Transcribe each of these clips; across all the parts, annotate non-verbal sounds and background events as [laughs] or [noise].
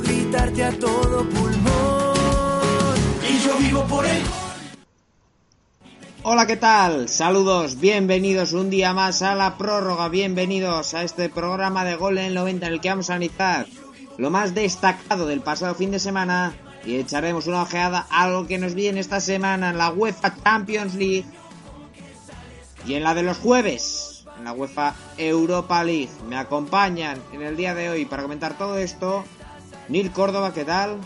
gritarte a todo pulmón. Y yo vivo por él. Hola, ¿qué tal? Saludos, bienvenidos un día más a la prórroga, bienvenidos a este programa de Gol en el 90 en el que vamos a analizar lo más destacado del pasado fin de semana y echaremos una ojeada a lo que nos viene esta semana en la UEFA Champions League y en la de los jueves, en la UEFA Europa League. Me acompañan en el día de hoy para comentar todo esto Nil Córdoba, ¿qué tal?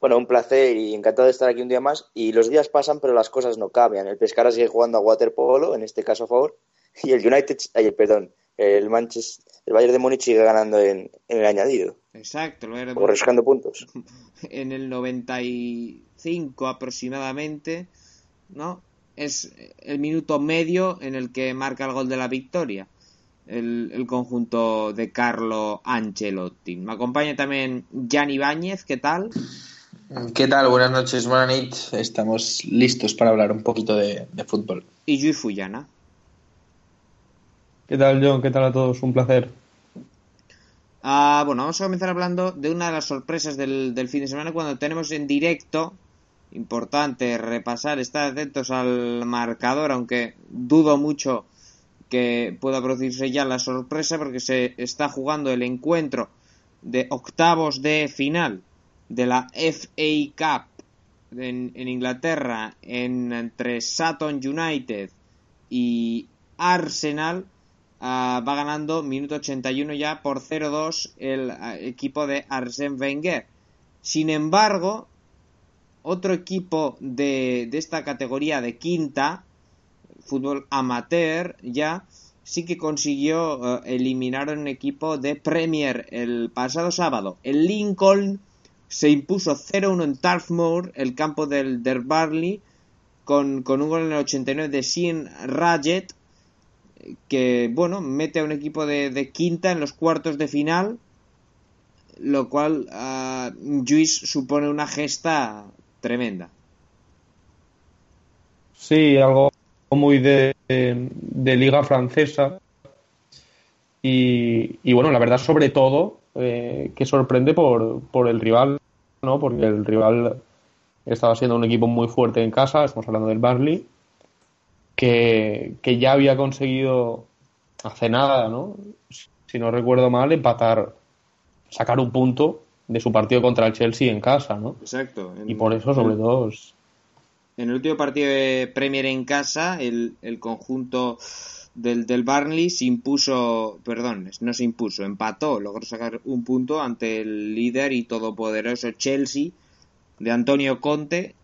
Bueno, un placer y encantado de estar aquí un día más. Y los días pasan, pero las cosas no cambian. El Pescara sigue jugando a waterpolo, en este caso a favor, y el United, ay, perdón, el Manchester, el Bayern de Múnich sigue ganando en, en el añadido. Exacto, lo era- O rascando puntos. [laughs] en el 95 aproximadamente, ¿no? Es el minuto medio en el que marca el gol de la victoria. El, el conjunto de Carlo Ancelotti. Me acompaña también Jan Ibáñez, ¿qué tal? ¿Qué tal? Buenas noches, buenas noches. Estamos listos para hablar un poquito de, de fútbol. Y Yui Fuyana. ¿Qué tal, John? ¿Qué tal a todos? Un placer. Ah, bueno, vamos a comenzar hablando de una de las sorpresas del, del fin de semana cuando tenemos en directo. Importante repasar, estar atentos al marcador, aunque dudo mucho que pueda producirse ya la sorpresa porque se está jugando el encuentro de octavos de final de la FA Cup en, Inglaterra en, entre Sutton United y Arsenal ah, va ganando minuto 81 ya por 0-2 el ah, equipo de Arsène Wenger. Sin embargo, otro equipo de esta categoría de quinta, fútbol amateur, ya sí que consiguió eh, eliminar un equipo de Premier el pasado sábado. El Lincoln se impuso 0-1 en Turf el campo del Der Barley, con, con un gol en el 89 de Sean Rajet, que bueno, mete a un equipo de, quinta en los cuartos de final, lo cual a Lluís supone una gesta tremenda. Sí, algo muy de, de liga francesa. Y, y bueno, la verdad, sobre todo, eh, que sorprende por, por el rival, ¿no? Porque el rival estaba siendo un equipo muy fuerte en casa, estamos hablando del Barley, que, que ya había conseguido hace nada, ¿no? Si no recuerdo mal, empatar, sacar un punto de su partido contra el Chelsea en casa, ¿no? Exacto. Y por eso, sobre todo, es- En el último partido de Premier en casa, el, el conjunto del, del Barnley se impuso, perdón, no se impuso, empató, logró sacar un punto ante el líder y todopoderoso Chelsea de Antonio Conte.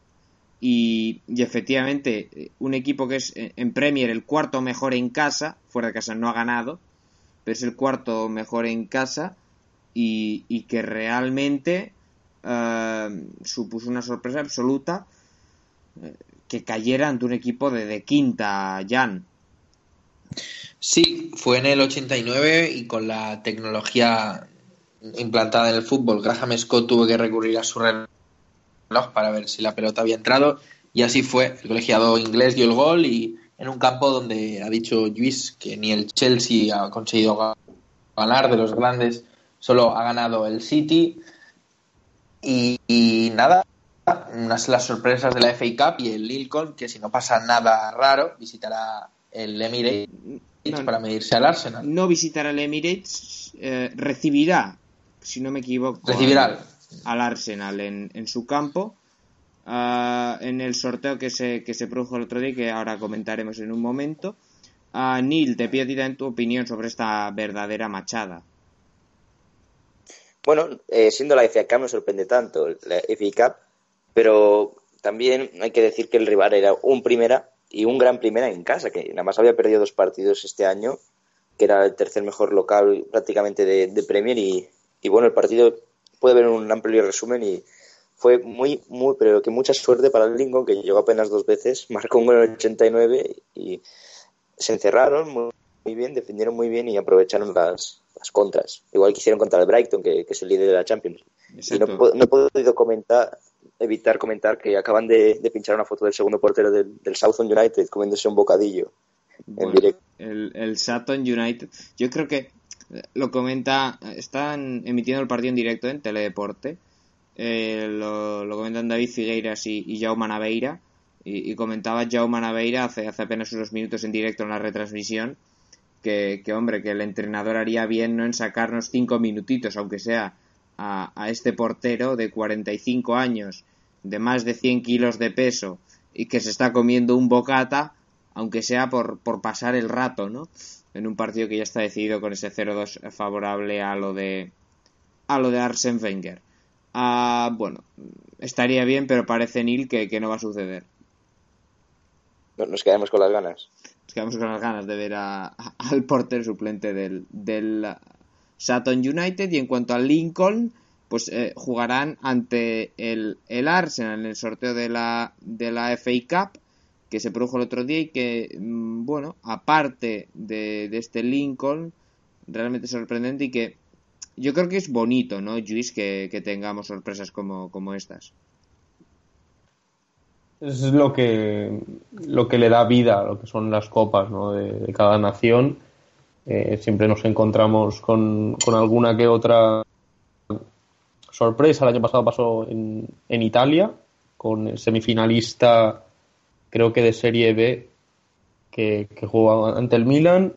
Y, y efectivamente, eh, un equipo que es eh, en Premier el cuarto mejor en casa, fuera de casa no ha ganado, pero es el cuarto mejor en casa y, y que realmente eh, supuso una sorpresa absoluta que cayera ante un equipo de, quinta, Jan. Sí, fue en el 89 y con la tecnología implantada en el fútbol, Graham Scott tuvo que recurrir a su reloj para ver si la pelota había entrado y así fue. El colegiado inglés dio el gol y en un campo donde ha dicho Luis que ni el Chelsea ha conseguido ga- ganar de los grandes, solo ha ganado el City y nada, unas las sorpresas de la FA Cup y el Lincoln que si no pasa nada raro visitará el Emirates No, para medirse al Arsenal. No visitará el Emirates, eh, recibirá, si no me equivoco, Recibirá al, al Arsenal en, en su campo. ah, en el sorteo que se, que se produjo el otro día y que ahora comentaremos en un momento. Ah, Neil, te pido a ti también tu opinión sobre esta verdadera machada. Bueno, eh, siendo la FA Cup no sorprende tanto la FA Cup, pero también hay que decir que el rival era un primera y un gran primera en casa, que nada más había perdido dos partidos este año, que era el tercer mejor local prácticamente de, Premier y, bueno, el partido puede ver un amplio resumen y fue muy, muy, pero que mucha suerte para el Lincoln, que llegó apenas dos veces, [laughs] marcó un gol en el 89 y se encerraron muy, bien, defendieron muy bien y aprovecharon las, las contras. Igual que hicieron contra el Brighton, que, es el líder de la Champions. Y no, no, he podido comentar evitar comentar que acaban de, pinchar una foto del segundo portero del, del United comiéndose un bocadillo en directo. El, el Sutton United, yo creo que eh, lo comenta, están emitiendo el partido en directo en Teledeporte, eh, lo, comentan David Figueiras y, y Jaume Naveira, y, comentaba Jaume Naveira hace, hace apenas unos minutos en directo en la retransmisión, que, que, hombre, que el entrenador haría bien no en sacarnos cinco minutitos, aunque sea a, a este portero de 45 años de más de 100 kilos de peso y que se está comiendo un bocata, aunque sea por, por pasar el rato, ¿no? En un partido que ya está decidido con ese 0-2 favorable a lo de a lo de Arsen Wenger. Ah, bueno, estaría bien, pero parece Neil que, que no va a suceder. Nos quedamos con las ganas. Nos quedamos con las ganas de ver a, al porter suplente del, del Sutton United. Y en cuanto al Lincoln, pues eh, jugarán ante el, el, Arsenal en el sorteo de la, de la FA Cup que se produjo el otro día y que, mm, bueno, aparte de, este Lincoln, realmente sorprendente y que yo creo que es bonito, ¿no, Luis, que, tengamos sorpresas como, como estas? Es lo que, lo que le da vida a lo que son las copas ¿no? de, cada nación. Eh, siempre nos encontramos con, con alguna que otra sorpresa. El año pasado pasó en, en Italia con el semifinalista, creo que de Serie B, que, que jugó ante el Milan.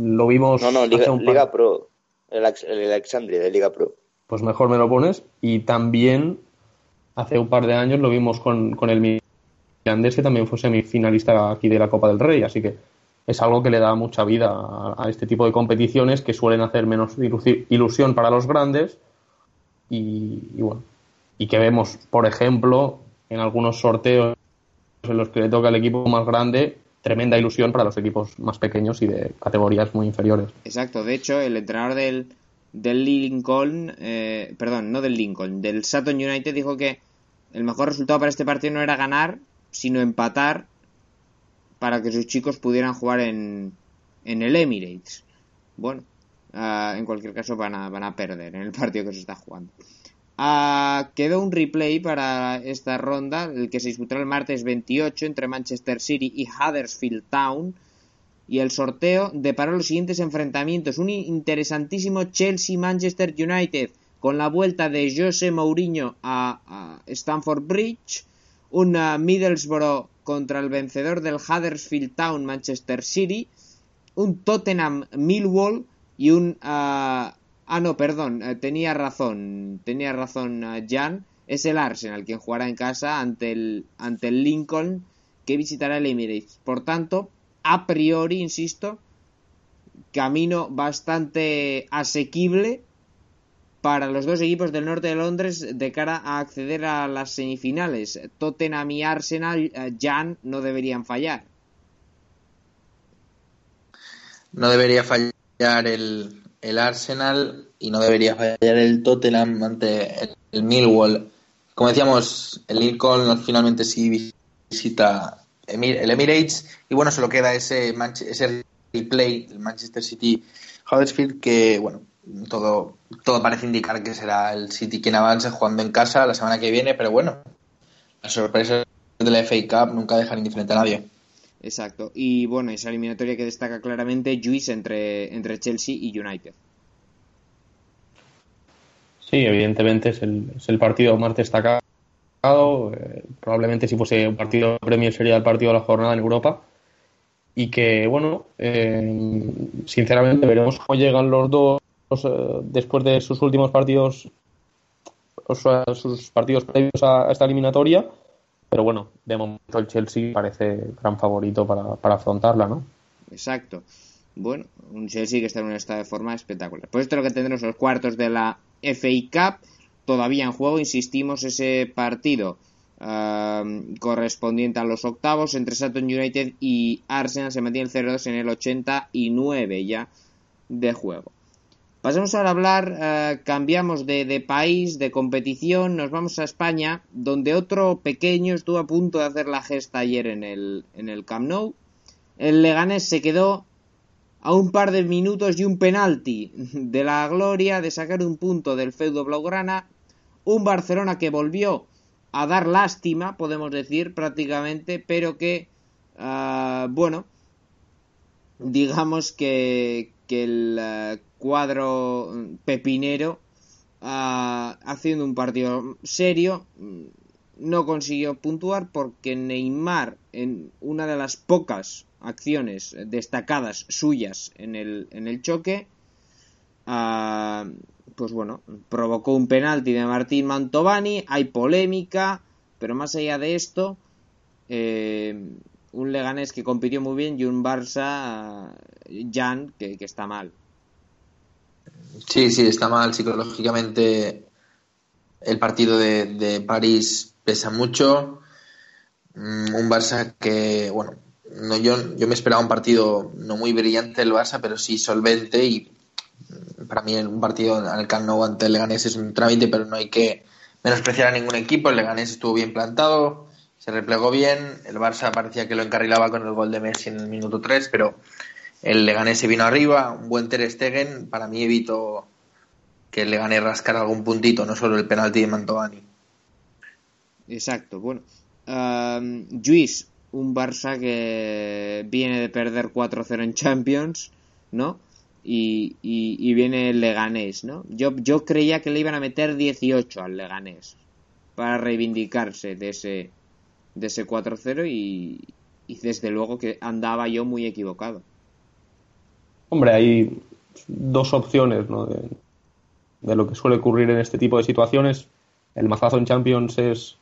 Lo vimos. No, no, Liga, Pro. El, Alexandria de Liga Pro. Pues mejor me lo pones. Y también hace un par de años lo vimos con, con el Mirandés, que también fue semifinalista aquí de la Copa del Rey. Así que es algo que le da mucha vida a, a este tipo de competiciones que suelen hacer menos ilusión para los grandes y, bueno, y que vemos, por ejemplo, en algunos sorteos en los que le toca al equipo más grande, tremenda ilusión para los equipos más pequeños y de categorías muy inferiores. Exacto, de hecho, el entrenador del, del Lincoln, eh, perdón, no del Lincoln, del Sutton United dijo que el mejor resultado para este partido no era ganar, sino empatar para que sus chicos pudieran jugar en, en el Emirates. Bueno, Ah, en cualquier caso van a, van a perder en el partido que se está jugando. Uh, quedó un replay para esta ronda, el que se disputará el martes 28 entre Manchester City y Huddersfield Town. Y el sorteo deparó los siguientes enfrentamientos. Un interesantísimo Chelsea-Manchester United con la vuelta de José Mourinho a, a Stamford Bridge. Un Middlesbrough contra el vencedor del Huddersfield Town Manchester City. Un Tottenham Millwall y un... ah, ah no, perdón, eh, tenía razón, tenía razón uh, Jan, es el Arsenal quien jugará en casa ante el, ante el Lincoln que visitará el Emirates. Por tanto, a priori, insisto, camino bastante asequible para los dos equipos del norte de Londres de cara a acceder a las semifinales. Tottenham y Arsenal, uh, Jan, no deberían fallar. No debería fallar el, el Arsenal y no debería fallar el Tottenham ante el, Millwall. Como decíamos, el Lincoln finalmente sí visita el Emirates y bueno, solo queda ese, ese replay, el Manchester City Huddersfield, que bueno, todo, todo parece indicar que será el City quien avance jugando en casa la semana que viene, pero bueno, las sorpresas de la FA Cup nunca dejan indiferente a nadie. Exacto. Y bueno, esa eliminatoria que destaca claramente Juice entre, entre Chelsea y United. Sí, evidentemente es el, es el partido más destacado. Eh, probablemente si fuese un partido de Premier sería el partido de la jornada en Europa. Y que, bueno, eh, sinceramente veremos cómo llegan los dos eh, después de sus últimos partidos, o sea, sus partidos previos a esta eliminatoria pero bueno, de momento el Chelsea parece gran favorito para, afrontarla, ¿no? Exacto. Bueno, un Chelsea que está en un estado de forma espectacular. Pues esto es lo que tendremos los cuartos de la FA Cup. Todavía en juego, insistimos, ese partido eh, correspondiente a los octavos entre Sutton United y Arsenal se mantiene el 0-2 en el 89 ya de juego. Pasamos ahora a hablar, eh, cambiamos de, país, de competición, nos vamos a España, donde otro pequeño estuvo a punto de hacer la gesta ayer en el, en el Camp Nou. El Leganés se quedó a un par de minutos y un penalti de la gloria de sacar un punto del feudo blaugrana. Un Barcelona que volvió a dar lástima, podemos decir, prácticamente, pero que, uh, bueno, digamos que, que el uh, cuadro pepinero, uh, haciendo un partido serio, no consiguió puntuar porque Neymar, en una de las pocas acciones destacadas suyas en el, en el choque, uh, pues bueno, provocó un penalti de Martín Mantovani, hay polémica, pero más allá de esto, eh, un Leganés que compitió muy bien y un Barça, Jan, que, que está mal. Sí, sí, está mal psicológicamente. El partido de, de París pesa mucho. Mm, un Barça que, bueno, no, yo, yo me esperaba un partido no muy brillante el Barça, pero sí solvente y para mí un partido el Camp Nou ante el Leganés es un trámite, pero no hay que menospreciar a ningún equipo. El Leganés estuvo bien plantado, se replegó bien. El Barça parecía que lo encarrilaba con el gol de Messi en el minuto 3, pero el Leganés se vino arriba. Un buen Ter Stegen para mí evitó que el Leganés rascara algún puntito, no solo el penalti de Mantovani. Exacto, bueno. Um, un Barça que viene de perder 4-0 en Champions, ¿no? Y, viene el Leganés, ¿no? Yo, yo creía que le iban a meter 18 al Leganés para reivindicarse de ese, de ese 4-0 y, y desde luego que andaba yo muy equivocado. Hombre, hay dos opciones, ¿no? De, lo que suele ocurrir en este tipo de situaciones. El mazazo en Champions es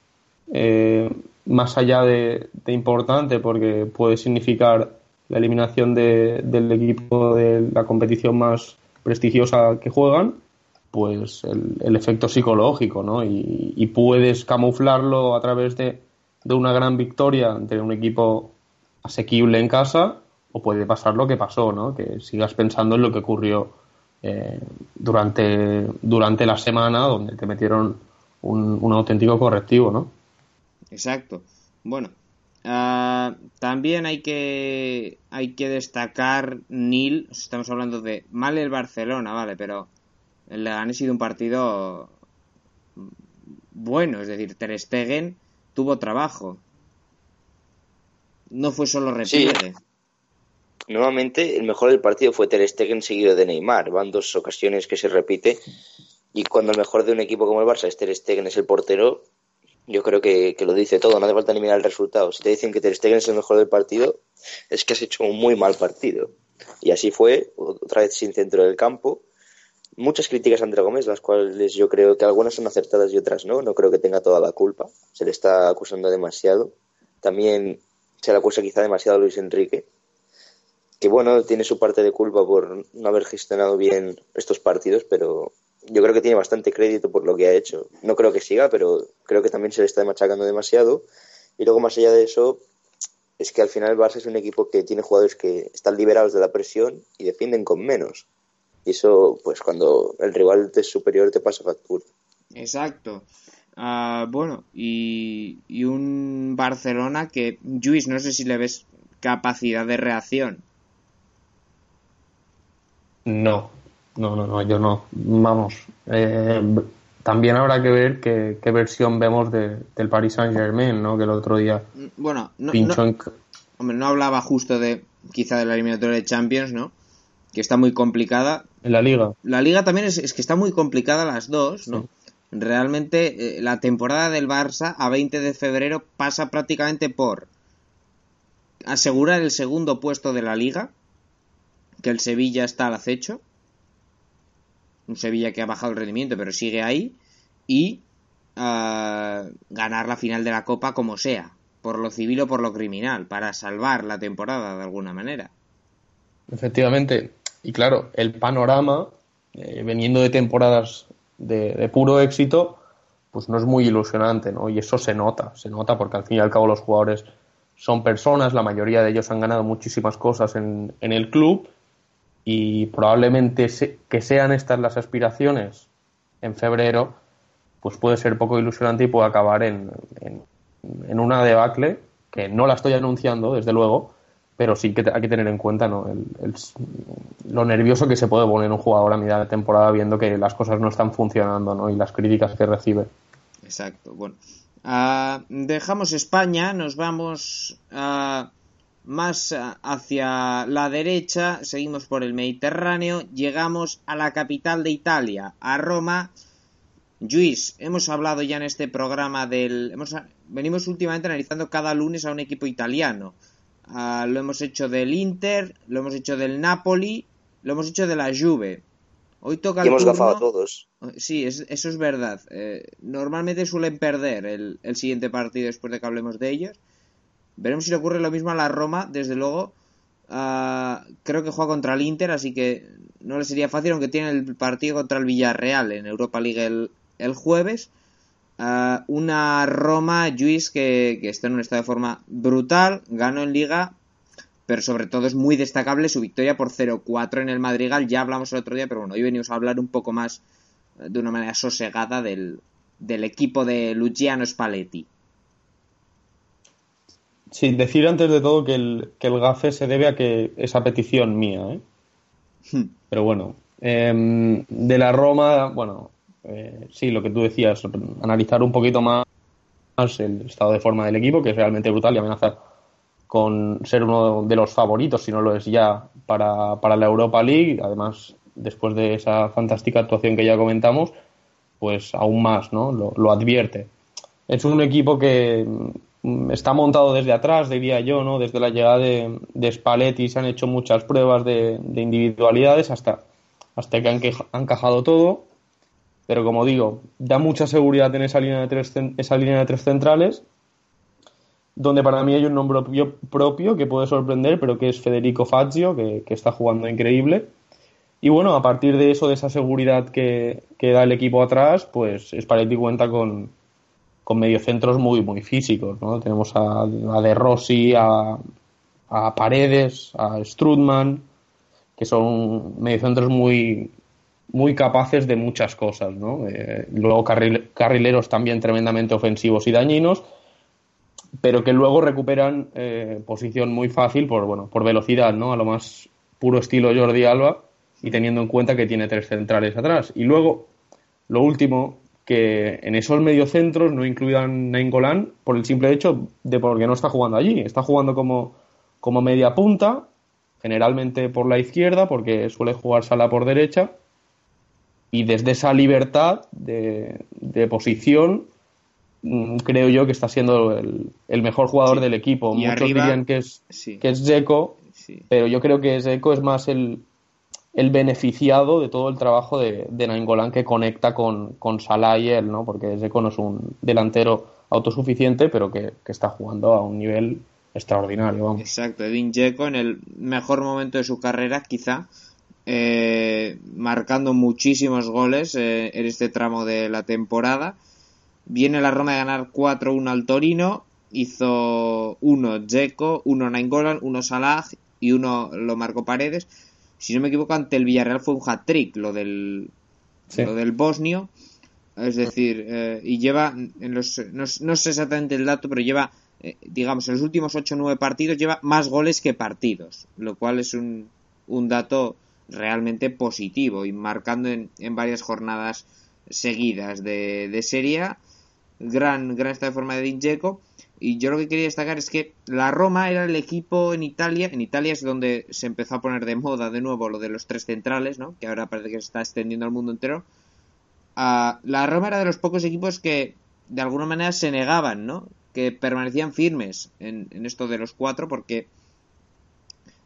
eh, más allá de, importante porque puede significar la eliminación de, del equipo de la competición más prestigiosa que juegan, pues el, efecto psicológico, ¿no? Y, y, puedes camuflarlo a través de, de, una gran victoria ante un equipo asequible en casa, o puede pasar lo que pasó, ¿no? Que sigas pensando en lo que ocurrió eh, durante, durante la semana, donde te metieron un, un auténtico correctivo, ¿no? Exacto. Bueno, uh, también hay que hay que destacar Nil. Estamos hablando de mal el Barcelona, vale, pero el Leganés ha sido un partido bueno, es decir, Ter Stegen tuvo trabajo. No fue solo repliegue. Sí. Nuevamente, el mejor del partido fue Ter Stegen seguido de Neymar. Van dos ocasiones que se repite. Y cuando el mejor de un equipo como el Barça es Ter Stegen, es el portero, yo creo que, que, lo dice todo, no hace falta ni mirar el resultado. Si te dicen que Ter Stegen es el mejor del partido, es que has hecho un muy mal partido. Y así fue, otra vez sin centro del campo. Muchas críticas a André Gómez, las cuales yo creo que algunas son acertadas y otras no. No creo que tenga toda la culpa. Se le está acusando demasiado. También se le acusa quizá demasiado a Luis Enrique, que bueno, tiene su parte de culpa por no haber gestionado bien estos partidos, pero yo creo que tiene bastante crédito por lo que ha hecho. No creo que siga, pero creo que también se le está machacando demasiado. Y luego, más allá de eso, es que al final el Barça es un equipo que tiene jugadores que están liberados de la presión y defienden con menos. Y eso, pues cuando el rival es superior te pasa factura. Exacto. Uh, bueno, y, y, un Barcelona que, Luis, no sé si le ves capacidad de reacción. No, no, no, no, yo no. Vamos. Eh, también habrá que ver qué, qué versión vemos de, del Paris Saint Germain, ¿no? Que el otro día. Bueno, no, no, en... hombre, no hablaba justo de quizá de la eliminatoria de Champions, ¿no? Que está muy complicada. En la liga. La liga también es, es que está muy complicada las dos, ¿no? Sí. Realmente eh, la temporada del Barça a 20 de febrero pasa prácticamente por asegurar el segundo puesto de la liga, que el Sevilla está al acecho, un Sevilla que ha bajado el rendimiento pero sigue ahí y uh, ganar la final de la Copa como sea, por lo civil o por lo criminal, para salvar la temporada de alguna manera. Efectivamente, y claro, el panorama, eh, veniendo de temporadas de, de, puro éxito, pues no es muy ilusionante, ¿no? Y eso se nota, se nota porque al fin y al cabo los jugadores son personas, la mayoría de ellos han ganado muchísimas cosas en, en el club y probablemente que sean estas las aspiraciones en febrero, pues puede ser poco ilusionante y puede acabar en, en, una debacle que no la estoy anunciando, desde luego, pero sí que hay que tener en cuenta ¿no? lo nervioso que se puede poner un jugador a mitad de temporada viendo que las cosas no están funcionando ¿no? y las críticas que recibe. Exacto. Bueno, ah, dejamos España, nos vamos a más hacia la derecha, seguimos por el Mediterráneo, llegamos a la capital de Italia, a Roma. Luis, hemos hablado ya en este programa del... Hemos, venimos últimamente analizando cada lunes a un equipo italiano. Ah, lo hemos hecho del Inter, lo hemos hecho del Napoli, lo hemos hecho de la Juve. Hoy toca y hemos gafado a todos. Sí, eso es verdad. Eh, normalmente suelen perder el, el siguiente partido después de que hablemos de ellos. Veremos si le ocurre lo mismo a la Roma, desde luego. Ah, creo que juega contra el Inter, así que no le sería fácil, aunque tiene el partido contra el Villarreal en Europa League el, jueves. Ah, una Roma, Luis, que, que está en un estado de forma brutal, ganó en Liga, pero sobre todo es muy destacable su victoria por 0-4 en el Madrigal. Ya hablamos el otro día, pero bueno, hoy venimos a hablar un poco más eh, de una manera sosegada del, del equipo de Luciano Spalletti. Sí, decir antes de todo que el, que el gafe se debe a que esa petición mía, ¿eh? Hmm. Pero bueno, em, de la Roma, bueno, eh, sí, lo que tú decías, analizar un poquito más el estado de forma del equipo, que es realmente brutal y amenazar con ser uno de los favoritos, si no lo es ya, para, para la Europa League. Además, después de esa fantástica actuación que ya comentamos, pues aún más, ¿no? Lo, lo advierte. Es un equipo que está montado desde atrás, diría yo, ¿no? Desde la llegada de, de Spalletti se han hecho muchas pruebas de, individualidades hasta, hasta que han, han encajado todo. Pero como digo, da mucha seguridad en esa línea de tres, esa línea de tres centrales, donde para mí hay un nombre propio, que puede sorprender, pero que es Federico Fazio, que, está jugando increíble. Y bueno, a partir de eso, de esa seguridad que, que da el equipo atrás, pues Spalletti cuenta con, con mediocentros muy, muy físicos, ¿no? Tenemos a, De Rossi, a, a, Paredes, a Strudman, que son mediocentros muy, muy capaces de muchas cosas, ¿no? Eh, luego carrileros también tremendamente ofensivos y dañinos, pero que luego recuperan eh, posición muy fácil por, bueno, por velocidad, ¿no? A lo más puro estilo Jordi Alba y teniendo en cuenta que tiene tres centrales atrás. Y luego, lo último, que en esos mediocentros no incluyan Nainggolan por el simple hecho de porque no está jugando allí. Está jugando como, como media punta, generalmente por la izquierda, porque suele jugar Sala por derecha. Y desde esa libertad de, posición, mm, creo yo que está siendo el, mejor jugador del equipo. Muchos dirían que es, que es Zeko, pero yo creo que Zeko es más el, el beneficiado de todo el trabajo de, de que conecta con, con Salah y él, ¿no? Porque Zeko no es un delantero autosuficiente, pero que, está jugando a un nivel extraordinario. Exacto, Edin Dzeko en el mejor momento de su carrera, quizá, eh, marcando muchísimos goles eh, en este tramo de la temporada. Viene la Roma de ganar 4-1 al Torino, hizo uno Dzeko, uno Nainggolan, uno Salah y uno lo marcó Paredes si no me equivoco, ante el Villarreal fue un hat-trick, lo del, lo del bosnio. Es decir, eh, y lleva, en los, no, sé exactamente el dato, pero lleva, eh, digamos, en los últimos 8 o 9 partidos lleva más goles que partidos, lo cual es un, un dato realmente positivo y marcando en, en varias jornadas seguidas de, de serie. Gran, gran esta de forma de Dinjeco y yo lo que quería destacar es que la Roma era el equipo en Italia. En Italia es donde se empezó a poner de moda de nuevo lo de los tres centrales, ¿no? Que ahora parece que se está extendiendo al mundo entero. La Roma era de los pocos equipos que de alguna manera se negaban, ¿no? Que permanecían firmes en, esto de los cuatro porque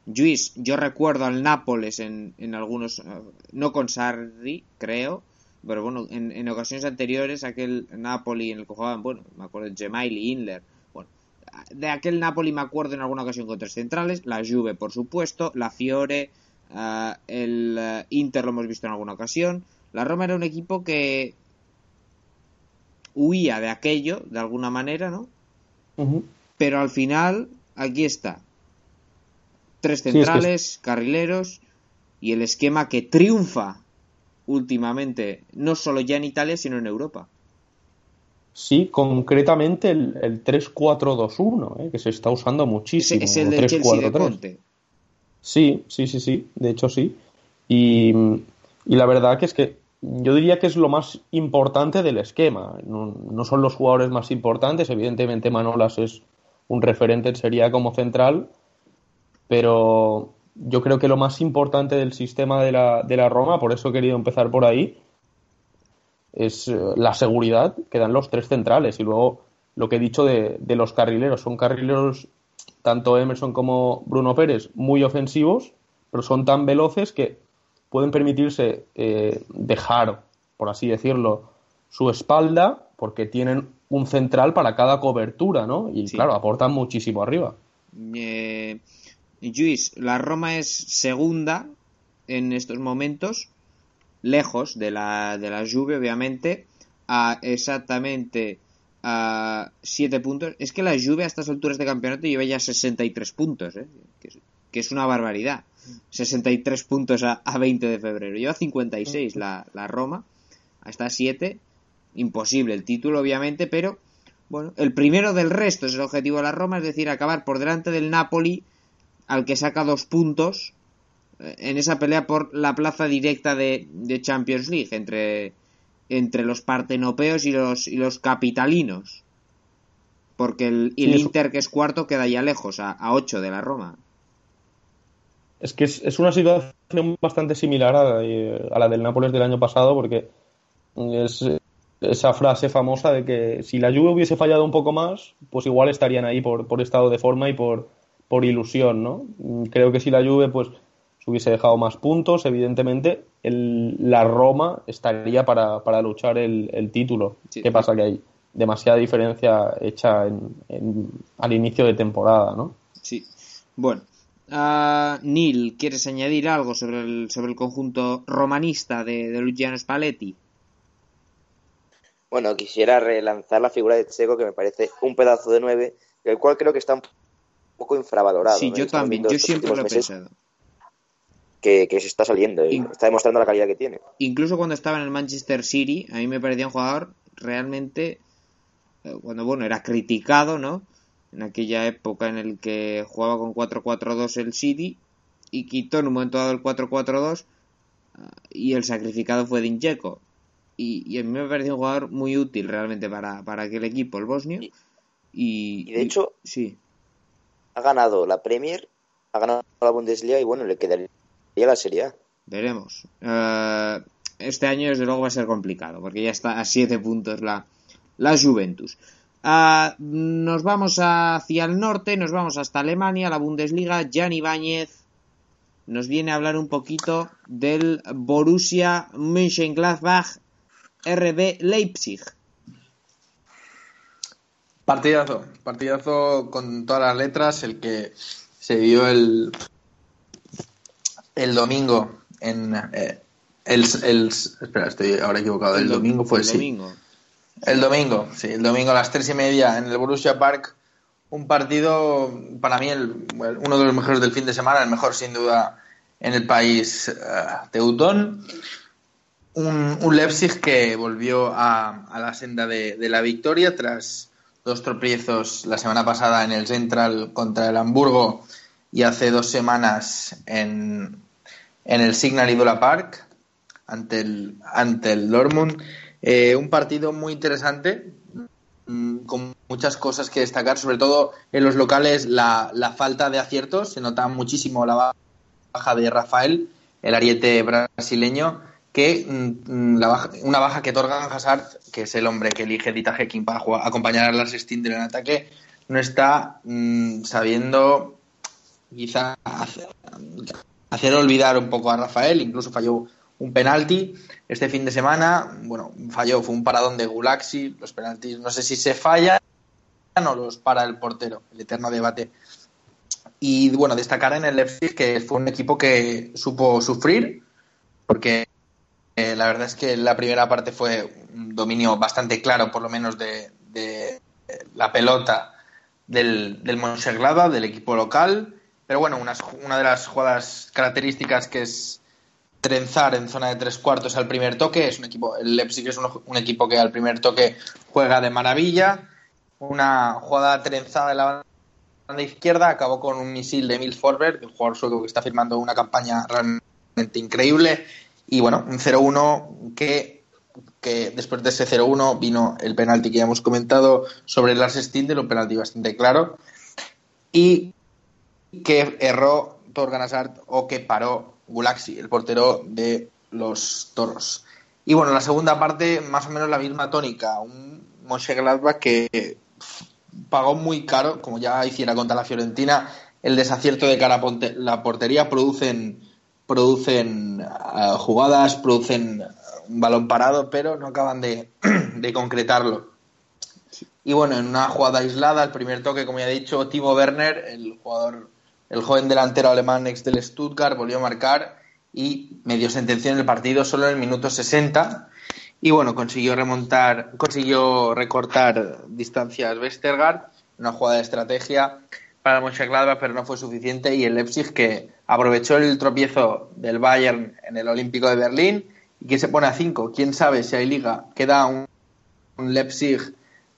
Luis, yo recuerdo al Nápoles en, en algunos, ah, no con Sarri, creo, pero bueno, en, en, ocasiones anteriores, aquel Napoli en el que jugaban, bueno, me acuerdo de Gemaili, Inler, de aquel Napoli me acuerdo en alguna ocasión con tres centrales, la Juve por supuesto, la Fiore, eh, el eh, Inter lo hemos visto en alguna ocasión. La Roma era un equipo que huía de aquello, de alguna manera, ¿no? Pero al final, aquí está. Tres centrales, carrileros y el esquema que triunfa últimamente, no solo ya en Italia, sino en Europa. Sí, concretamente el, el 3-4-2-1, ¿eh? que se está usando muchísimo. Es, el de Chelsea de Conte. Sí, sí, sí, sí, de hecho sí. Y, y, la verdad que es que yo diría que es lo más importante del esquema. No, no, son los jugadores más importantes, evidentemente Manolas es un referente en Serie como central, pero yo creo que lo más importante del sistema de la, de la Roma, por eso he querido empezar por ahí, es eh, la seguridad que dan los tres centrales. Y luego lo que he dicho de, de los carrileros. Son carrileros, tanto Emerson como Bruno Pérez, muy ofensivos, pero son tan veloces que pueden permitirse eh, dejar, por así decirlo, su espalda porque tienen un central para cada cobertura, ¿no? Y claro, aportan muchísimo arriba. Eh, Luis, la Roma es segunda en estos momentos, lejos de la, de la Juve, obviamente, a exactamente a 7 puntos. Es que la Juve a estas alturas de campeonato lleva ya 63 puntos, ¿eh? que, es, que es una barbaridad. 63 puntos a, a 20 de febrero. Lleva 56 la, la Roma, hasta 7. Imposible el título, obviamente, pero bueno, el primero del resto es el objetivo de la Roma, es decir, acabar por delante del Napoli al que saca dos puntos en esa pelea por la plaza directa de, de Champions League entre, entre los partenopeos y los, y los capitalinos. Porque el, el sí, Inter, que es cuarto, queda ya lejos, a, a 8 de la Roma. Es que es, es una situación bastante similar a, a, la del Nápoles del año pasado, porque es esa frase famosa de que si la Juve hubiese fallado un poco más, pues igual estarían ahí por, por estado de forma y por, por ilusión, ¿no? Creo que si la Juve pues hubiese dejado más puntos, evidentemente el, la Roma estaría para, para luchar el, el título. Sí, ¿Qué pasa? Que hay demasiada diferencia hecha en, en, al inicio de temporada, ¿no? Sí. Bueno, uh, Neil, ¿quieres añadir algo sobre el, sobre el conjunto romanista de, de Luciano Spalletti? Bueno, quisiera relanzar la figura de Checo, que me parece un pedazo de nueve, el cual creo que está un poco infravalorado. Sí, ¿no? yo también, yo siempre lo he pensado. Que, que, se está saliendo y está demostrando la calidad que tiene. Incluso cuando estaba en el Manchester City, a mí me parecía un jugador realmente, cuando bueno, era criticado, ¿no? En aquella época en el que jugaba con 4-4-2 el City y quitó en un momento dado el 4-4-2 y el sacrificado fue Dincheco. Y, y, a mí me pareció un jugador muy útil realmente para, para aquel equipo, el bosnio. Y, y, y de hecho, sí ha ganado la Premier, ha ganado la Bundesliga y bueno, le quedaría la Serie A. Veremos. Uh, este año desde luego va a ser complicado porque ya está a 7 puntos la, la Juventus. Uh, nos vamos hacia el norte, nos vamos hasta Alemania, la Bundesliga. Jan Ibáñez nos viene a hablar un poquito del Borussia Mönchengladbach RB Leipzig. Partidazo, partidazo con todas las letras, el que se dio el, el domingo en eh, el, el, espera, estoy ahora equivocado, el, el domingo fue el sí. domingo. El domingo, sí, el domingo a las tres y media en el Borussia Park, un partido para mí el, uno de los mejores del fin de semana, el mejor sin duda en el país uh, teutón. Un, un, Leipzig que volvió a, a la senda de, de la victoria tras dos tropiezos la semana pasada en el Central contra el Hamburgo y hace dos semanas en, en el Signal Idula Park ante el, ante el Dortmund. Eh, un partido muy interesante, mmm, con muchas cosas que destacar, sobre todo en los locales la, la falta de aciertos, se nota muchísimo la baja de Rafael, el ariete brasileño, que la baja, una baja que Torgan Hazard, que es el hombre que elige Dita Hecking para jugar, acompañar a Lars Stinder en ataque, no está sabiendo quizá hacer, hacer, olvidar un poco a Rafael, incluso falló un penalti este fin de semana, bueno, falló, fue un paradón de Gulaxi, los penaltis no sé si se fallan o los para el portero, el eterno debate. Y bueno, destacar en el Leipzig que fue un equipo que supo sufrir, porque eh, la verdad es que la primera parte fue un dominio bastante claro, por lo menos de, la pelota del, del Mönchengladbach, del equipo local. Pero bueno, una, una de las jugadas características que es trenzar en zona de tres cuartos al primer toque. Es un equipo, el Leipzig es un, equipo que al primer toque juega de maravilla. Una jugada trenzada en la banda izquierda acabó con un misil de Emil Forsberg, el jugador sueco que está firmando una campaña realmente increíble. Y bueno, un 0-1 que, que después de ese 0-1 vino el penalti que ya hemos comentado sobre Lars Stindl, un penalti bastante claro. Y que erró Torgan Hazard o que paró Gulaxi, el portero de los toros. Y bueno, la segunda parte, más o menos la misma tónica. Un Mönchengladbach que pagó muy caro, como ya hiciera contra la Fiorentina, el desacierto de cara a la portería. Producen, producen uh, jugadas, producen un balón parado, pero no acaban de, [clears throat] de concretarlo. Y bueno, en una jugada aislada, el primer toque, como ya he dicho, Timo Werner, el jugador el joven delantero alemán ex del Stuttgart volvió a marcar y medio sentenció en el partido solo en el minuto 60 y bueno, consiguió remontar, consiguió recortar distancias Westergaard, una jugada de estrategia para Mönchengladbach, pero no fue suficiente y el Leipzig que aprovechó el tropiezo del Bayern en el Olímpico de Berlín y que se pone a 5. Quién sabe si hay liga. Queda un, un Leipzig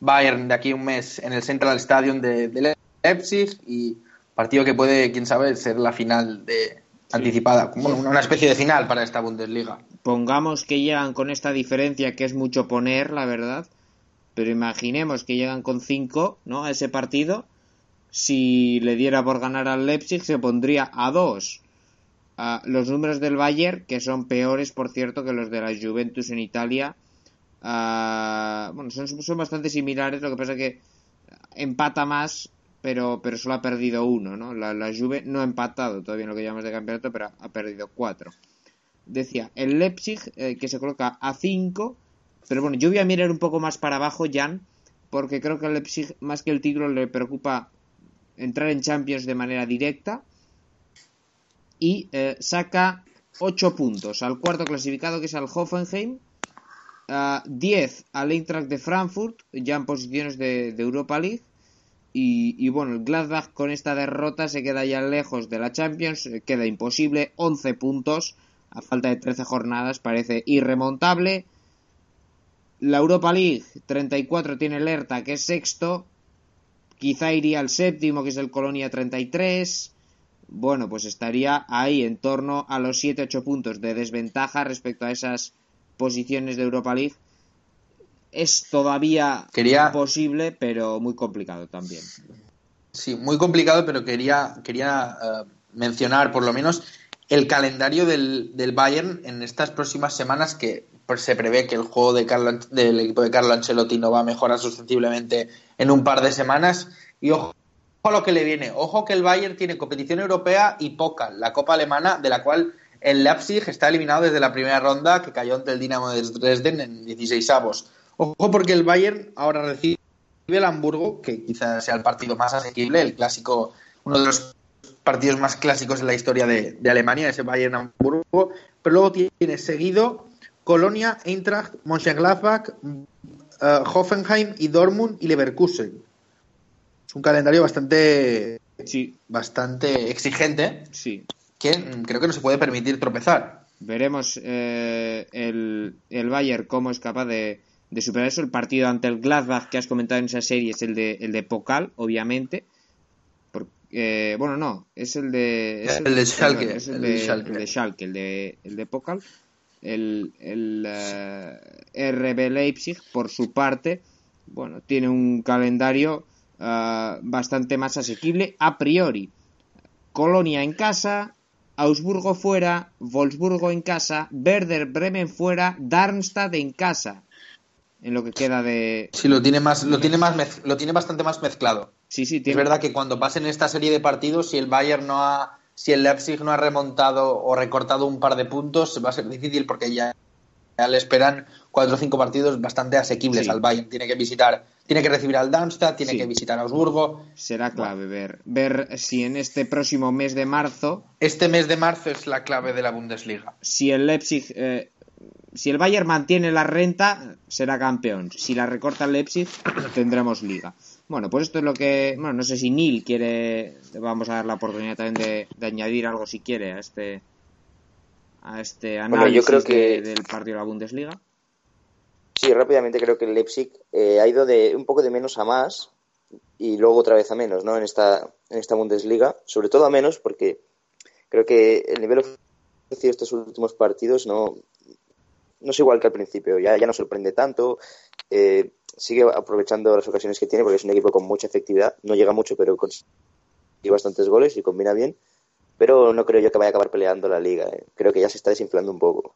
Bayern de aquí un mes en el Central Stadium de, de Leipzig y partido que puede, quién sabe, ser la final de anticipada, como una especie de final para esta Bundesliga. Pongamos que llegan con esta diferencia, que es mucho poner, la verdad, pero imaginemos que llegan con 5 ¿no? a ese partido. Si le diera por ganar al Leipzig, se pondría a 2. Uh, los números del Bayern, que son peores, por cierto, que los de la Juventus en Italia, uh, bueno, son, son bastante similares, lo que pasa que empata más pero, pero solo ha perdido uno, ¿no? La, Juve no ha empatado todavía en lo que llamamos de campeonato, pero ha perdido cuatro. Decía, el Leipzig, eh, que se coloca a 5, pero bueno, yo voy a mirar un poco más para abajo, Jan, porque creo que al Leipzig, más que el título, le preocupa entrar en Champions de manera directa y eh, saca 8 puntos al cuarto clasificado, que es al Hoffenheim, uh, 10 al Eintracht de Frankfurt, ya en posiciones de Europa League, y, bueno, el Gladbach con esta derrota se queda ya lejos de la Champions, queda imposible, 11 puntos a falta de 13 jornadas, parece irremontable. La Europa League, 34 tiene el Hertha, que es sexto, quizá iría al séptimo, que es el Colonia 33. Bueno, pues estaría ahí en torno a los 7-8 puntos de desventaja respecto a esas posiciones de Europa League es todavía quería... posible, pero muy complicado también. Sí, muy complicado, pero quería, quería uh, mencionar por lo menos el calendario del, del, Bayern en estas próximas semanas que pues, se prevé que el juego de Carlo, del equipo de Carlo Ancelotti no va a mejorar sustensiblemente en un par de semanas. Y ojo a lo que le viene. Ojo que el Bayern tiene competición europea y poca, la Copa Alemana, de la cual el Leipzig está eliminado desde la primera ronda que cayó ante el Dinamo de Dresden en 16 avos. Ojo porque el Bayern ahora recibe el Hamburgo, que quizás sea el partido más asequible, el clásico, uno de los partidos más clásicos en la historia de, de Alemania, ese Bayern-Hamburgo, pero luego tiene seguido Colonia, Eintracht, Mönchengladbach, uh, Hoffenheim y Dortmund y Leverkusen. Es un calendario bastante, sí. bastante exigente, sí. que creo que no se puede permitir tropezar. Veremos eh, el, el Bayern cómo es capaz de, de superar eso. El partido ante el Gladbach que has comentado en esa serie es el de, el de Pokal, obviamente. Porque, eh, bueno, no, es el de. Es el, el, de Schalke. Es el, de, Schalke. el de Schalke, el de, el de Pokal. El, el uh, RB Leipzig, por su parte, bueno, tiene un calendario uh, bastante más asequible a priori. Colonia en casa, Augsburgo fuera, Wolfsburgo en casa, Werder Bremen fuera, Darmstadt en casa en lo que queda de sí lo tiene más lo tiene más mez, lo tiene bastante más mezclado. Sí sí tiene... es verdad que cuando pasen esta serie de partidos si el Bayern no ha si el Leipzig no ha remontado o recortado un par de puntos va a ser difícil porque ya, ya le esperan cuatro o cinco partidos bastante asequibles Sí. al Bayern. Tiene que visitar tiene que recibir al Darmstadt tiene Sí. que visitar a Augsburgo. Será clave ver ver si en este próximo mes de marzo este mes de marzo es la clave de la Bundesliga. si el Leipzig eh, si el Bayern mantiene la renta, será campeón. Si la recorta el Leipzig, tendremos liga. Bueno, pues esto es lo que. Bueno, no sé si Neil quiere. Vamos a dar la oportunidad también de, añadir algo si quiere a este. A este análisis yo creo que... del partido de la Bundesliga. Sí, rápidamente creo que el Leipzig eh, ha ido de un poco de menos a más y luego otra vez a menos, ¿no? En esta, en esta Bundesliga, sobre todo a menos porque creo que el nivel ofrecido estos últimos partidos no, no es igual que al principio, ya, ya no sorprende tanto, eh, sigue aprovechando las ocasiones que tiene porque es un equipo con mucha efectividad, no llega mucho pero consigue bastantes goles y combina bien, pero no creo yo que vaya a acabar peleando la liga, eh. creo que ya se está desinflando un poco.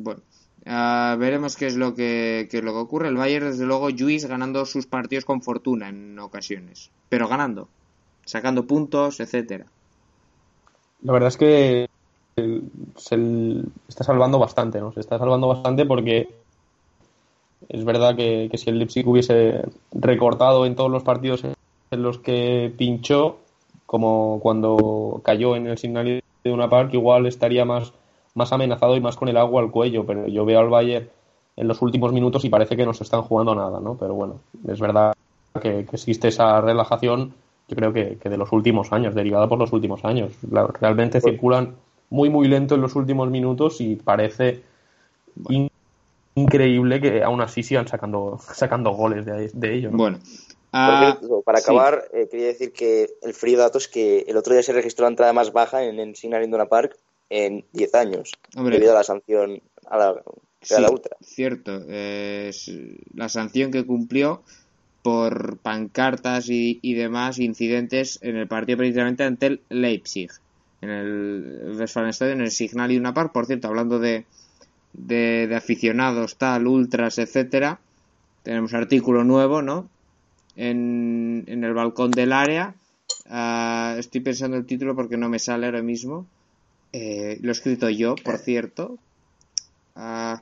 Bueno, uh, veremos qué es lo que, qué es lo que ocurre. El Bayern, desde luego, Luis ganando sus partidos con fortuna en ocasiones, pero ganando, sacando puntos, etcétera. La verdad es que se está salvando bastante, ¿no? Se está salvando bastante porque es verdad que, si el Leipzig hubiese recortado en todos los partidos en los que pinchó, como cuando cayó en el Signal de una Park, igual estaría más, más amenazado y más con el agua al cuello, pero yo veo al Bayern en los últimos minutos y parece que no se están jugando nada, ¿no? Pero bueno, es verdad que, existe esa relajación, yo creo que, de los últimos años, derivada por los últimos años. realmente pues circulan muy, muy lento en los últimos minutos y parece increíble que aún así sigan sacando, sacando goles de, de ello. Bueno. Ah, para acabar, eh, quería decir que el frío dato es que el otro día se registró la entrada más baja en, en Signal Induna Park en 10 años, debido a la sanción a la, la ultra. Cierto, es la sanción que cumplió por pancartas y, y, demás incidentes en el partido precisamente ante el Leipzig en el Westfalenstadion, en el Signal y una par. Por cierto, hablando de, de, aficionados, tal, ultras, etcétera, tenemos artículo nuevo, ¿no? En, en el balcón del área. Uh, estoy pensando el título porque no me sale ahora mismo. Eh, lo he escrito yo, por cierto. Uh,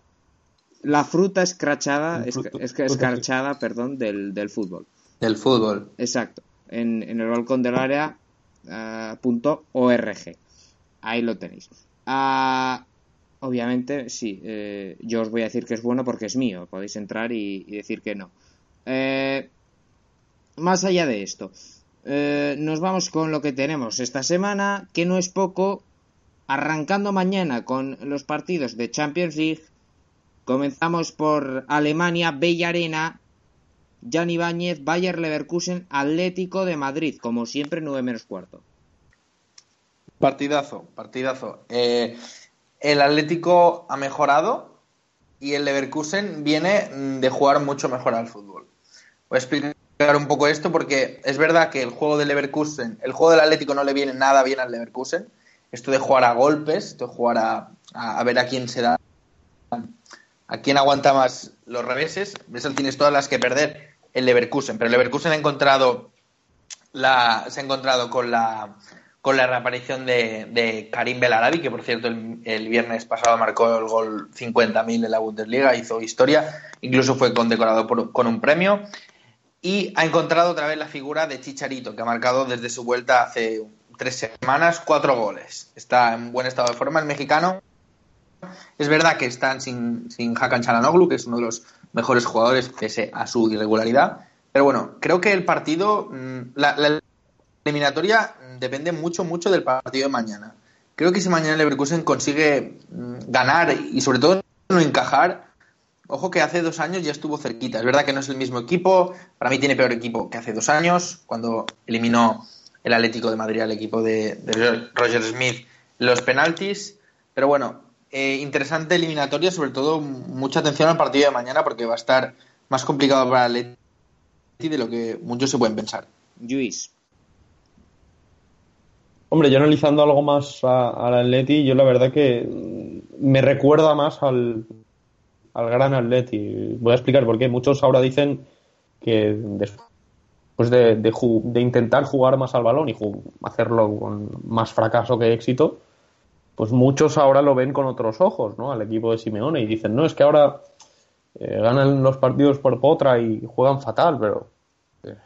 la fruta escrachada, es, escarchada, perdón, del, del fútbol. Del fútbol. Exacto. En, en el balcón del área .org. Ahí lo tenéis. Ah, obviamente, sí, eh, yo os voy a decir que es bueno porque es mío. Podéis entrar y, decir que no. Eh, más allá de esto, eh, nos vamos con lo que tenemos esta semana, que no es poco. Arrancando mañana con los partidos de Champions League, comenzamos por Alemania, Bella Arena, Jan Ibáñez, Bayer Leverkusen, Atlético de Madrid, como siempre, 9 menos cuarto. Partidazo, partidazo. Eh, el Atlético ha mejorado y el Leverkusen viene de jugar mucho mejor al fútbol. Voy a explicar un poco esto porque es verdad que el juego del Leverkusen, el juego del Atlético no le viene nada bien al Leverkusen. Esto de jugar a golpes, esto de jugar a, a, ver a quién se da, a quién aguanta más los reveses. Eso tienes todas las que perder el Leverkusen, pero el Leverkusen ha encontrado la, se ha encontrado con la con la reaparición de, de Karim Belarabi, que por cierto el, viernes pasado marcó el gol 50.000 en la Bundesliga, hizo historia, incluso fue condecorado con un premio. Y ha encontrado otra vez la figura de Chicharito, que ha marcado desde su vuelta hace tres semanas cuatro goles. Está en buen estado de forma el mexicano. Es verdad que están sin, sin Hakan Chalanoglu, que es uno de los mejores jugadores pese a su irregularidad. Pero bueno, creo que el partido, mm, la, eliminatoria depende mucho, mucho del partido de mañana. Creo que si mañana Leverkusen consigue mm, ganar y sobre todo no encajar, ojo que hace dos años ya estuvo cerquita. Es verdad que no es el mismo equipo, para mí tiene peor equipo que hace dos años, cuando eliminó el Atlético de Madrid al equipo de, de Roger Smith los penaltis. Pero bueno, eh, interesante eliminatoria, sobre todo mucha atención al partido de mañana porque va a estar más complicado para el Atleti de lo que muchos se pueden pensar. Luis. Hombre, yo analizando algo más al Atleti, yo la verdad que me recuerda más al, al gran Atleti. Voy a explicar por qué. Muchos ahora dicen que después de, de intentar jugar más al balón y hacerlo con más fracaso que éxito, pues muchos ahora lo ven con otros ojos, ¿no? Al equipo de Simeone y dicen, no, es que ahora eh, ganan los partidos por potra y juegan fatal, pero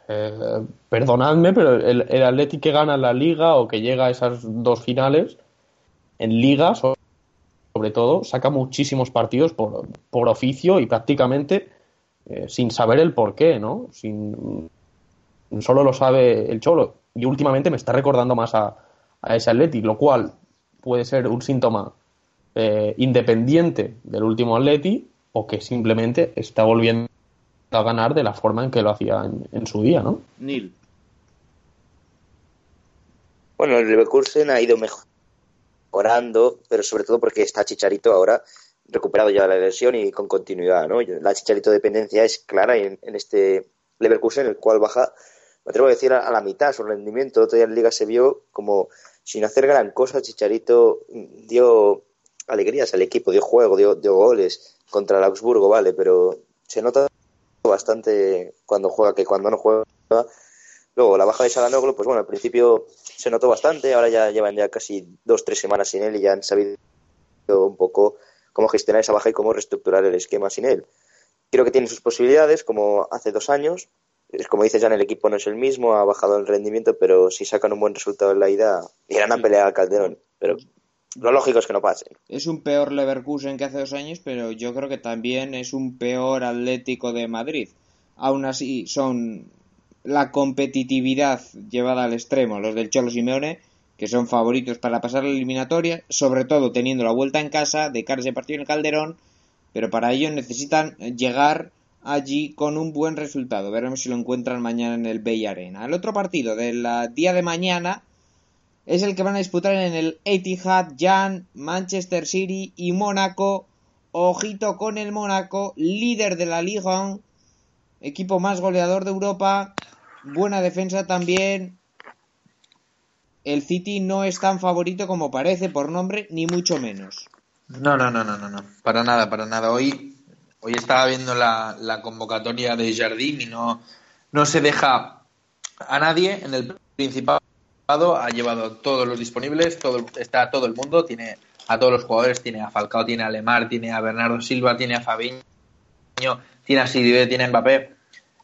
eh, perdonadme, pero el, el Atleti que gana la liga o que llega a esas dos finales, en liga, sobre todo, saca muchísimos partidos por, por oficio y prácticamente eh, sin saber el por qué, ¿no? Sin, solo lo sabe el Cholo. Y últimamente me está recordando más a, a ese Atleti, lo cual puede ser un síntoma eh, independiente del último Atleti o que simplemente está volviendo a ganar de la forma en que lo hacía en, en su día, ¿no? Neil. Bueno, el Leverkusen ha ido mejorando, pero sobre todo porque está Chicharito ahora recuperado ya la lesión y con continuidad, ¿no? La Chicharito dependencia es clara en, en este Leverkusen, el cual baja, me atrevo a decir, a, a la mitad su rendimiento. Otro día en Liga se vio como sin hacer gran cosa, Chicharito dio alegrías al equipo, dio juego, dio, goles contra el Augsburgo, vale, pero se nota bastante cuando juega que cuando no juega. Luego, la baja de Salanoglu, pues bueno, al principio se notó bastante, ahora ya llevan ya casi dos, tres semanas sin él y ya han sabido un poco cómo gestionar esa baja y cómo reestructurar el esquema sin él. Creo que tiene sus posibilidades, como hace dos años. Es como dices, ya en el equipo no es el mismo, ha bajado el rendimiento, pero si sacan un buen resultado en la ida, irán a pelear al Calderón. Pero lo lógico es que no pasen. Es un peor Leverkusen que hace dos años, pero yo creo que también es un peor Atlético de Madrid. Aún así, son la competitividad llevada al extremo, los del Cholo Simeone, que son favoritos para pasar la eliminatoria, sobre todo teniendo la vuelta en casa de cara a ese partido en el Calderón, pero para ello necesitan llegar allí con un buen resultado. Veremos si lo encuentran mañana en el Bay Arena. El otro partido del día de mañana es el que van a disputar en el Etihad, Jan, Manchester City y Mónaco. Ojito con el Mónaco, líder de la Liga, equipo más goleador de Europa, buena defensa también. El City no es tan favorito como parece por nombre, ni mucho menos. No, no, no, no, no, no. Para nada, para nada. Hoy, hoy estaba viendo la, convocatoria de Jardim y no, no se deja a nadie en el Principado. Ha llevado todos los disponibles, todo, está todo el mundo, tiene a todos los jugadores, tiene a Falcao, tiene a Lemar, tiene a Bernardo Silva, tiene a Fabiño, tiene a Sidibe, tiene a Mbappé.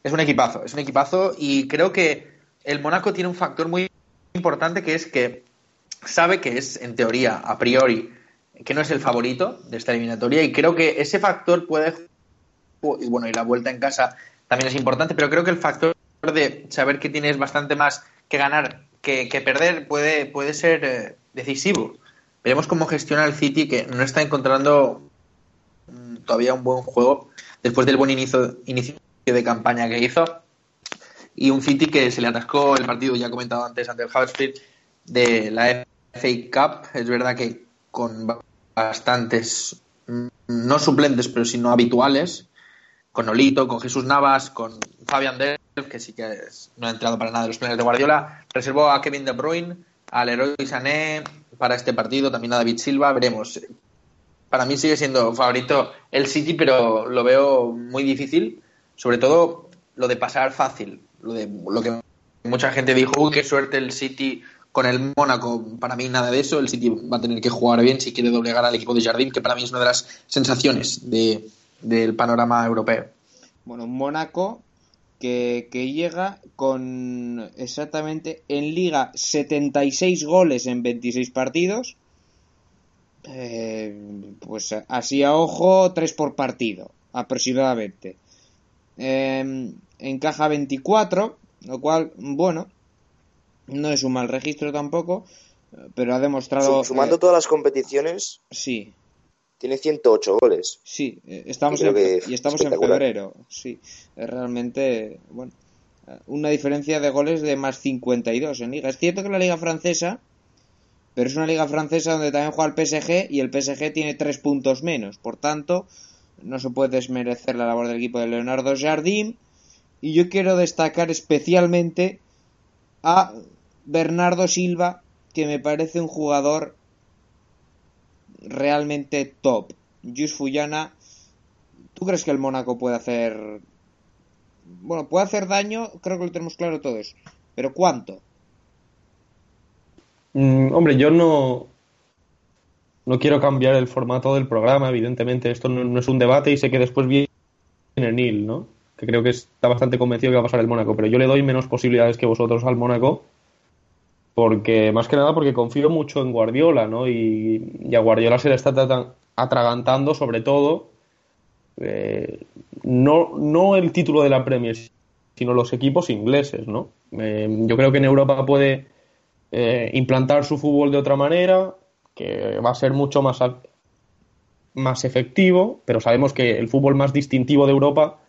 Es un equipazo, es un equipazo y creo que el Mónaco tiene un factor muy importante que es que sabe que es, en teoría, a priori, que no es el favorito de esta eliminatoria y creo que ese factor puede y bueno y la vuelta en casa también es importante pero creo que el factor de saber que tienes bastante más que ganar que, perder puede puede ser eh, decisivo. Veremos cómo gestiona el City que no está encontrando mm, todavía un buen juego después del buen inicio, inicio de campaña que hizo. Y un City que se le atascó el partido ya comentado antes ante el Huddersfield de la FA Cup. Es verdad que con bastantes, no suplentes, pero sino habituales, con Olito, con Jesús Navas, con Fabian Delf, que sí que no ha entrado para nada en los planes de Guardiola, reservó a Kevin De Bruyne, al Leroy Sané para este partido, también a David Silva, veremos. Para mí sigue siendo favorito el City, pero lo veo muy difícil, sobre todo lo de pasar fácil, lo de lo que mucha gente dijo, uy, qué suerte el City con el Mónaco, para mí nada de eso. El City va a tener que jugar bien si quiere doblegar al equipo de Jardín, que para mí es una de las sensaciones de, del panorama europeo. Bueno, Mónaco que, que, llega con exactamente en liga 76 goles en 26 partidos. Eh, pues así a ojo, 3 por partido, aproximadamente. Eh, encaja 24, lo cual, bueno, no es un mal registro tampoco, pero ha demostrado. Sumando eh, todas las competiciones. Sí. Tiene 108 goles. Sí, eh, estamos en, y estamos en febrero. Sí, es realmente. Bueno, una diferencia de goles de más 52 en Liga. Es cierto que la Liga Francesa. Pero es una liga francesa donde también juega el PSG y el PSG tiene tres puntos menos. Por tanto, no se puede desmerecer la labor del equipo de Leonardo Jardim. Y yo quiero destacar especialmente a Bernardo Silva, que me parece un jugador realmente top. Jus Fuyana, ¿tú crees que el Mónaco puede hacer... Bueno, puede hacer daño, creo que lo tenemos claro todos. Pero ¿cuánto? Mm, hombre, yo no... No quiero cambiar el formato del programa, evidentemente. Esto no, es un debate y sé que después viene Neil, ¿no? que creo que está bastante convencido que va a pasar el Mónaco, pero yo le doy menos posibilidades que vosotros al Mónaco, porque más que nada porque confío mucho en Guardiola, ¿no? Y, y a Guardiola se le está, atragantando sobre todo eh, no, no el título de la Premier, sino los equipos ingleses, ¿no? Eh, yo creo que en Europa puede eh, implantar su fútbol de otra manera, que va a ser mucho más, más efectivo, pero sabemos que el fútbol más distintivo de Europa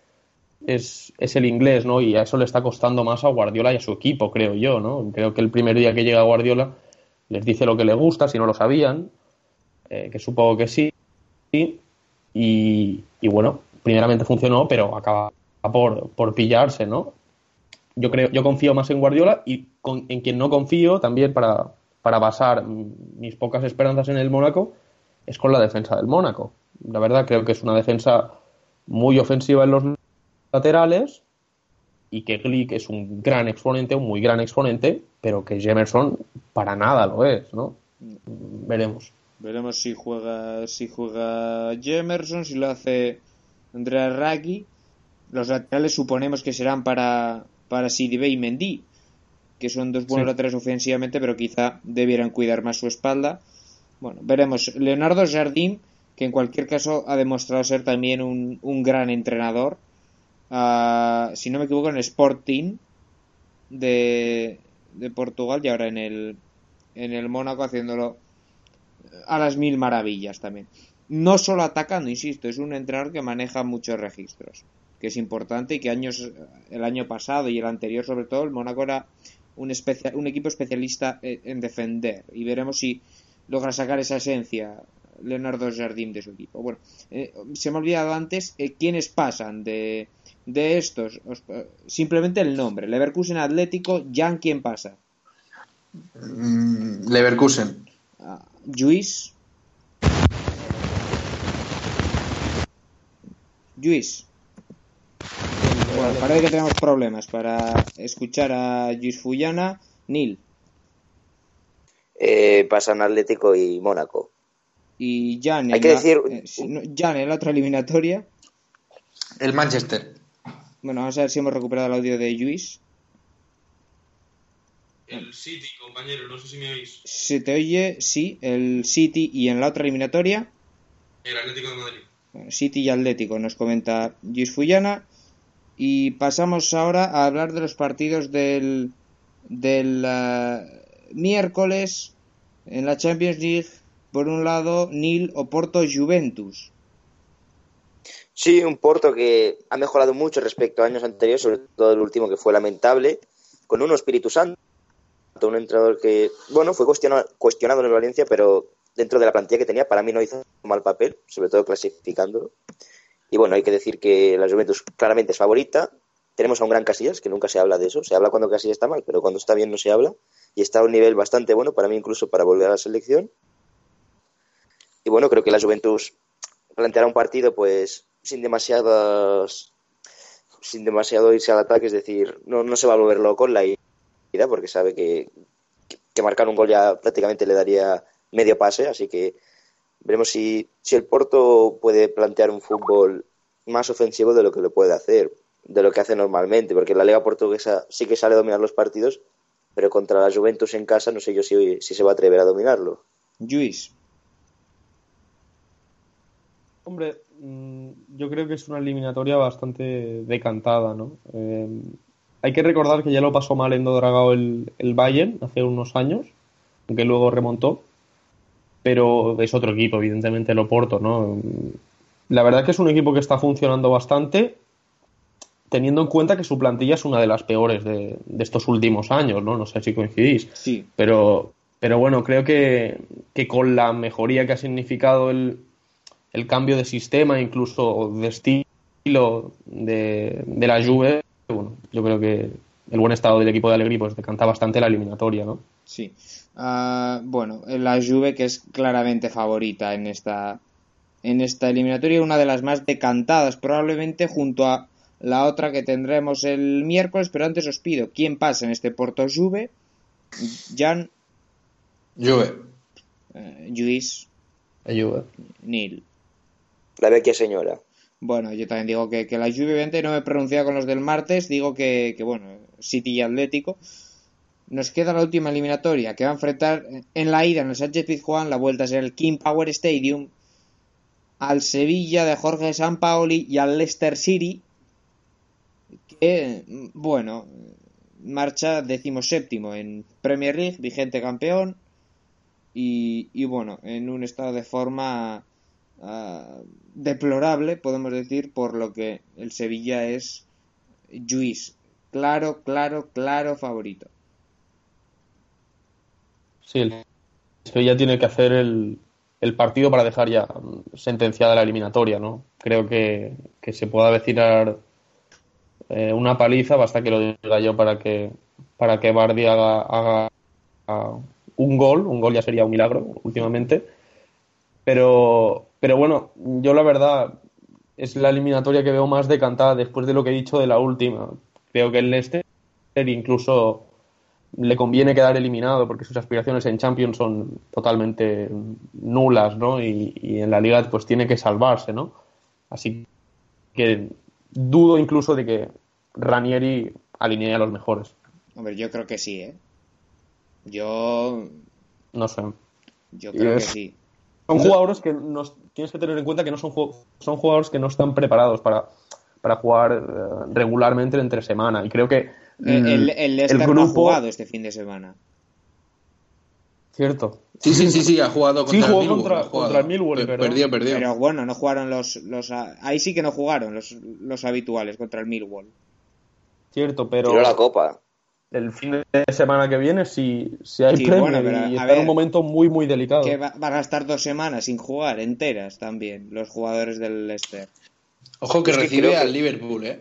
es, es, el inglés, ¿no? Y a eso le está costando más a Guardiola y a su equipo, creo yo, ¿no? Creo que el primer día que llega Guardiola les dice lo que le gusta, si no lo sabían, eh, que supongo que sí. Y, y, bueno, primeramente funcionó, pero acaba por, por pillarse, ¿no? Yo creo, yo confío más en Guardiola y en quien no confío también para, para basar mis pocas esperanzas en el Mónaco es con la defensa del Mónaco. La verdad creo que es una defensa muy ofensiva en los laterales y que Glick es un gran exponente, un muy gran exponente, pero que Jemerson para nada lo es, ¿no? Veremos. Veremos si juega si juega Jemerson, si lo hace Andrea Raggi. Los laterales suponemos que serán para, para Sidibe y Mendy, que son dos buenos laterales ofensivamente, pero quizá debieran cuidar más su espalda. Bueno, veremos. Leonardo Jardim, que en cualquier caso ha demostrado ser también un, un gran entrenador si no me equivoco, en Sporting de, de Portugal y ahora en el, en el Mónaco haciéndolo a las mil maravillas también. No solo atacando, insisto, es un entrenador que maneja muchos registros, que es importante y que años, el año pasado y el anterior sobre todo, el Mónaco era un, un equipo especialista en defender y veremos si logra sacar esa esencia Leonardo Jardim de su equipo. Bueno, eh, se me ha olvidado antes eh, quiénes pasan de, de estos, simplemente el nombre. Leverkusen Atlético, Jan, ¿quién pasa? Mm, Leverkusen. Uh, Luis. Luis. Bueno, parece que tenemos problemas para escuchar a Luis Fullana. Nil. Eh, pasan Atlético y Mónaco. Y Jan, Hay que decir... Eh, Jan en la otra eliminatoria. El Manchester. Bueno, vamos a ver si hemos recuperado el audio de Luis. El City, compañero, no sé si me oís. Se te oye, sí, el City y en la otra eliminatoria. El Atlético de Madrid. Bueno, City y Atlético, nos comenta Luis Fullana. Y pasamos ahora a hablar de los partidos del, del uh, miércoles en la Champions League. Por un lado, Nil Oporto Juventus. Sí, un Porto que ha mejorado mucho respecto a años anteriores, sobre todo el último que fue lamentable, con un Espíritu Santo, un entrenador que, bueno, fue cuestionado, cuestionado en el Valencia, pero dentro de la plantilla que tenía, para mí no hizo mal papel, sobre todo clasificándolo. Y bueno, hay que decir que la Juventus claramente es favorita. Tenemos a un gran Casillas, que nunca se habla de eso. Se habla cuando Casillas está mal, pero cuando está bien no se habla. Y está a un nivel bastante bueno, para mí incluso para volver a la selección. Y bueno, creo que la Juventus planteará un partido pues sin demasiadas sin demasiado irse al ataque, es decir, no, no se va a volver loco en la ida porque sabe que, que marcar un gol ya prácticamente le daría medio pase, así que veremos si, si el Porto puede plantear un fútbol más ofensivo de lo que lo puede hacer, de lo que hace normalmente, porque la Liga Portuguesa sí que sale a dominar los partidos, pero contra la Juventus en casa no sé yo si, si se va a atrever a dominarlo. Luis. Hombre, mm, yo creo que es una eliminatoria bastante decantada, ¿no? Eh, hay que recordar que ya lo pasó mal en Dodragao el, el Bayern hace unos años, aunque luego remontó, pero es otro equipo, evidentemente el Oporto, ¿no? La verdad que es un equipo que está funcionando bastante, teniendo en cuenta que su plantilla es una de las peores de, de estos últimos años, ¿no? No sé si coincidís. Sí. Pero, pero bueno, creo que, que con la mejoría que ha significado el, el cambio de sistema, incluso de estilo de, de la Juve, bueno, yo creo que el buen estado del equipo de Allegri pues decanta bastante la eliminatoria, ¿no? Sí. Uh, bueno, la Juve que es claramente favorita en esta en esta eliminatoria, una de las más decantadas probablemente junto a la otra que tendremos el miércoles, pero antes os pido, ¿quién pasa en este Porto Juve? Jan Juve. Uh, Luis. Juve. Neil. La vecchia señora. Bueno, yo también digo que, que la Juve, obviamente, no me he pronunciado con los del martes, digo que, que, bueno, City y Atlético. Nos queda la última eliminatoria, que va a enfrentar en la ida en el Sánchez Pizjuán, la vuelta será el King Power Stadium. al Sevilla de Jorge Sampaoli y al Leicester City, que, bueno, marcha decimoséptimo en Premier League, vigente campeón, y, y bueno, en un estado de forma ah, deplorable, podemos decir, por lo que el Sevilla es Juiz, claro, claro, claro favorito. Sí, el Sevilla tiene que hacer el, el partido para dejar ya sentenciada la eliminatoria, ¿no? Creo que, que se pueda avecinar eh, una paliza, basta que lo diga yo para que para que Bardi haga, haga, haga un gol, un gol ya sería un milagro últimamente, pero, pero bueno, yo la verdad es la eliminatoria que veo más decantada después de lo que he dicho de la última. Creo que el Leicester incluso le conviene quedar eliminado porque sus aspiraciones en Champions son totalmente nulas, ¿no? Y, y, en la liga pues tiene que salvarse, ¿no? Así que dudo incluso de que Ranieri alinee a los mejores. Hombre, yo creo que sí, ¿eh? Yo... No sé. Yo creo Es- que sí. Son jugadores que no, tienes que tener en cuenta que no son, son jugadores que no están preparados para, para jugar eh, regularmente entre semana. Y creo que El, el, el Leicester no ha grupo- jugado este fin de semana. Cierto. Sí, sí, sí, sí, ha jugado Sí, contra jugó el Millwall. contra- contra el Millwall, Pe- pero- Perdió, perdió. Pero bueno, no jugaron los, los... Ahí sí que no jugaron los, los habituales contra el Millwall. Cierto, pero Tiró la copa. El fin de semana que viene si, si hay Sí, Premier bueno, pero, y a está en ver, un momento muy, muy delicado. Que va, va a gastar dos semanas sin jugar enteras también los jugadores del Leicester. Ojo que Es que recibe que- al Liverpool, ¿eh?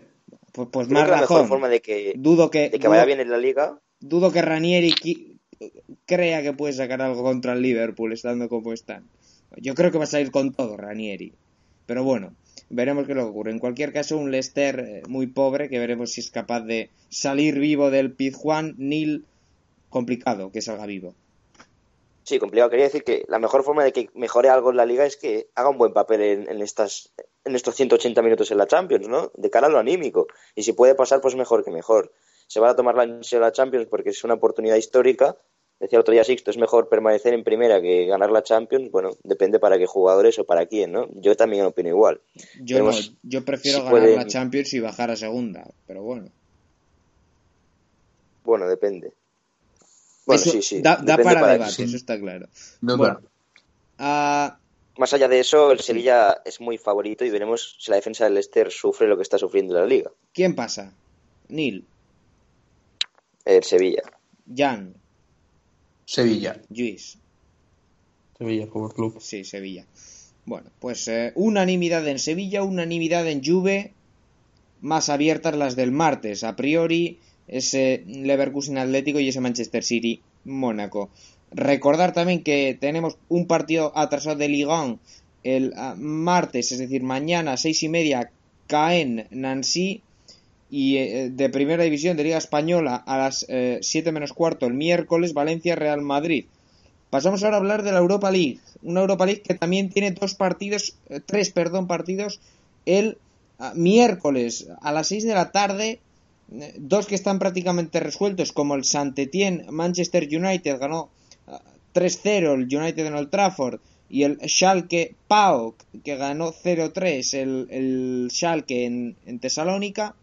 Pues, pues Creo más que la mejor razón. forma de que, Dudo que, de que vaya dudo- bien en la liga dudo que Ranieri qui- crea que puede sacar algo contra el Liverpool estando como están. Yo creo que va a salir con todo Ranieri. Pero bueno, veremos qué es lo que ocurre. En cualquier caso, un Leicester eh, muy pobre que veremos si es capaz de salir vivo del Pizjuán. Nil, complicado que salga vivo. Sí, complicado. Quería decir que la mejor forma de que mejore algo en la liga es que haga un buen papel en, estas en estos 180 minutos en la Champions, ¿no? De cara a lo anímico. Y si puede pasar, pues mejor que mejor. Se va a tomar la, la Champions porque es una oportunidad histórica. Decía el otro día Sixto, es mejor permanecer en primera que ganar la Champions. Bueno, depende para qué jugadores o para quién, ¿no? Yo también opino igual. Yo no, yo prefiero si ganar puede- la Champions y bajar a segunda. Pero bueno. Bueno, depende. Bueno, Eso sí, sí. Da, para, para debate, sí. eso está claro. No, Bueno, claro. ah, Más allá de eso, el Sevilla es muy favorito y veremos si la defensa del Leicester sufre lo que está sufriendo la liga. ¿quién pasa? Nil, El Sevilla. Jan, Sevilla. Luis. Sevilla Fútbol Club. Sí, Sevilla. Bueno, pues eh, unanimidad en Sevilla, unanimidad en Juve, más abiertas las del martes. A priori, ese Leverkusen Atlético y ese Manchester City Mónaco. Recordar también que tenemos un partido atrasado de Ligue 1 el ah, martes, es decir, mañana a seis y media, Caen Nancy y eh, de primera división de Liga Española a las 7 menos cuarto el miércoles Valencia Real Madrid. Pasamos ahora a hablar de la Europa League, una Europa League que también tiene dos partidos, eh, tres, perdón, partidos el ah, miércoles a las 6 de la tarde, eh, dos que están prácticamente resueltos como el Saint-Étienne Manchester United ganó ah, 3-0 el United en Old Trafford y el Schalke PAOK que ganó 0-3 el, el Schalke en Tesalónica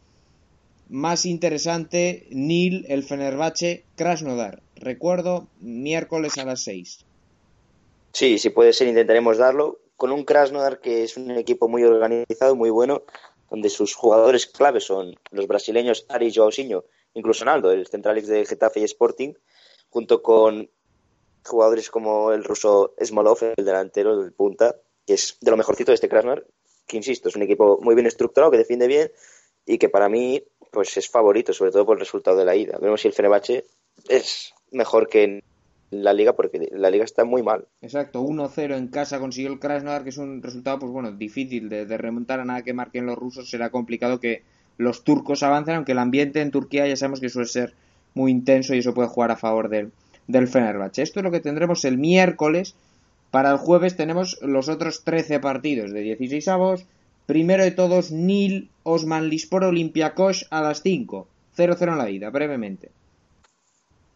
más interesante, Nil, el Fenerbahce, Krasnodar. Recuerdo, miércoles a las 6. Sí, si puede ser, intentaremos darlo. Con un Krasnodar que es un equipo muy organizado, muy bueno, donde sus jugadores claves son los brasileños Ari y Joausinho, incluso Naldo, el central de Getafe y Sporting, junto con jugadores como el ruso Smolov, el delantero del punta, que es de lo mejorcito de este Krasnodar, que insisto, es un equipo muy bien estructurado, que defiende bien y que para mí pues es favorito, sobre todo por el resultado de la ida. Veremos si el Fenerbahce es mejor que en la liga, porque la liga está muy mal. Exacto, 1-0 en casa consiguió el Krasnodar, que es un resultado, pues bueno, difícil de, remontar a nada que marquen los rusos. Será complicado que los turcos avancen, aunque el ambiente en Turquía ya sabemos que suele ser muy intenso y eso puede jugar a favor del, del Fenerbahce. Esto es lo que tendremos el miércoles. Para el jueves tenemos los otros 13 partidos de 16 avos. Primero de todos, Nil Osman Lispor Olympiacos a las 5. 0-0 en la ida, brevemente.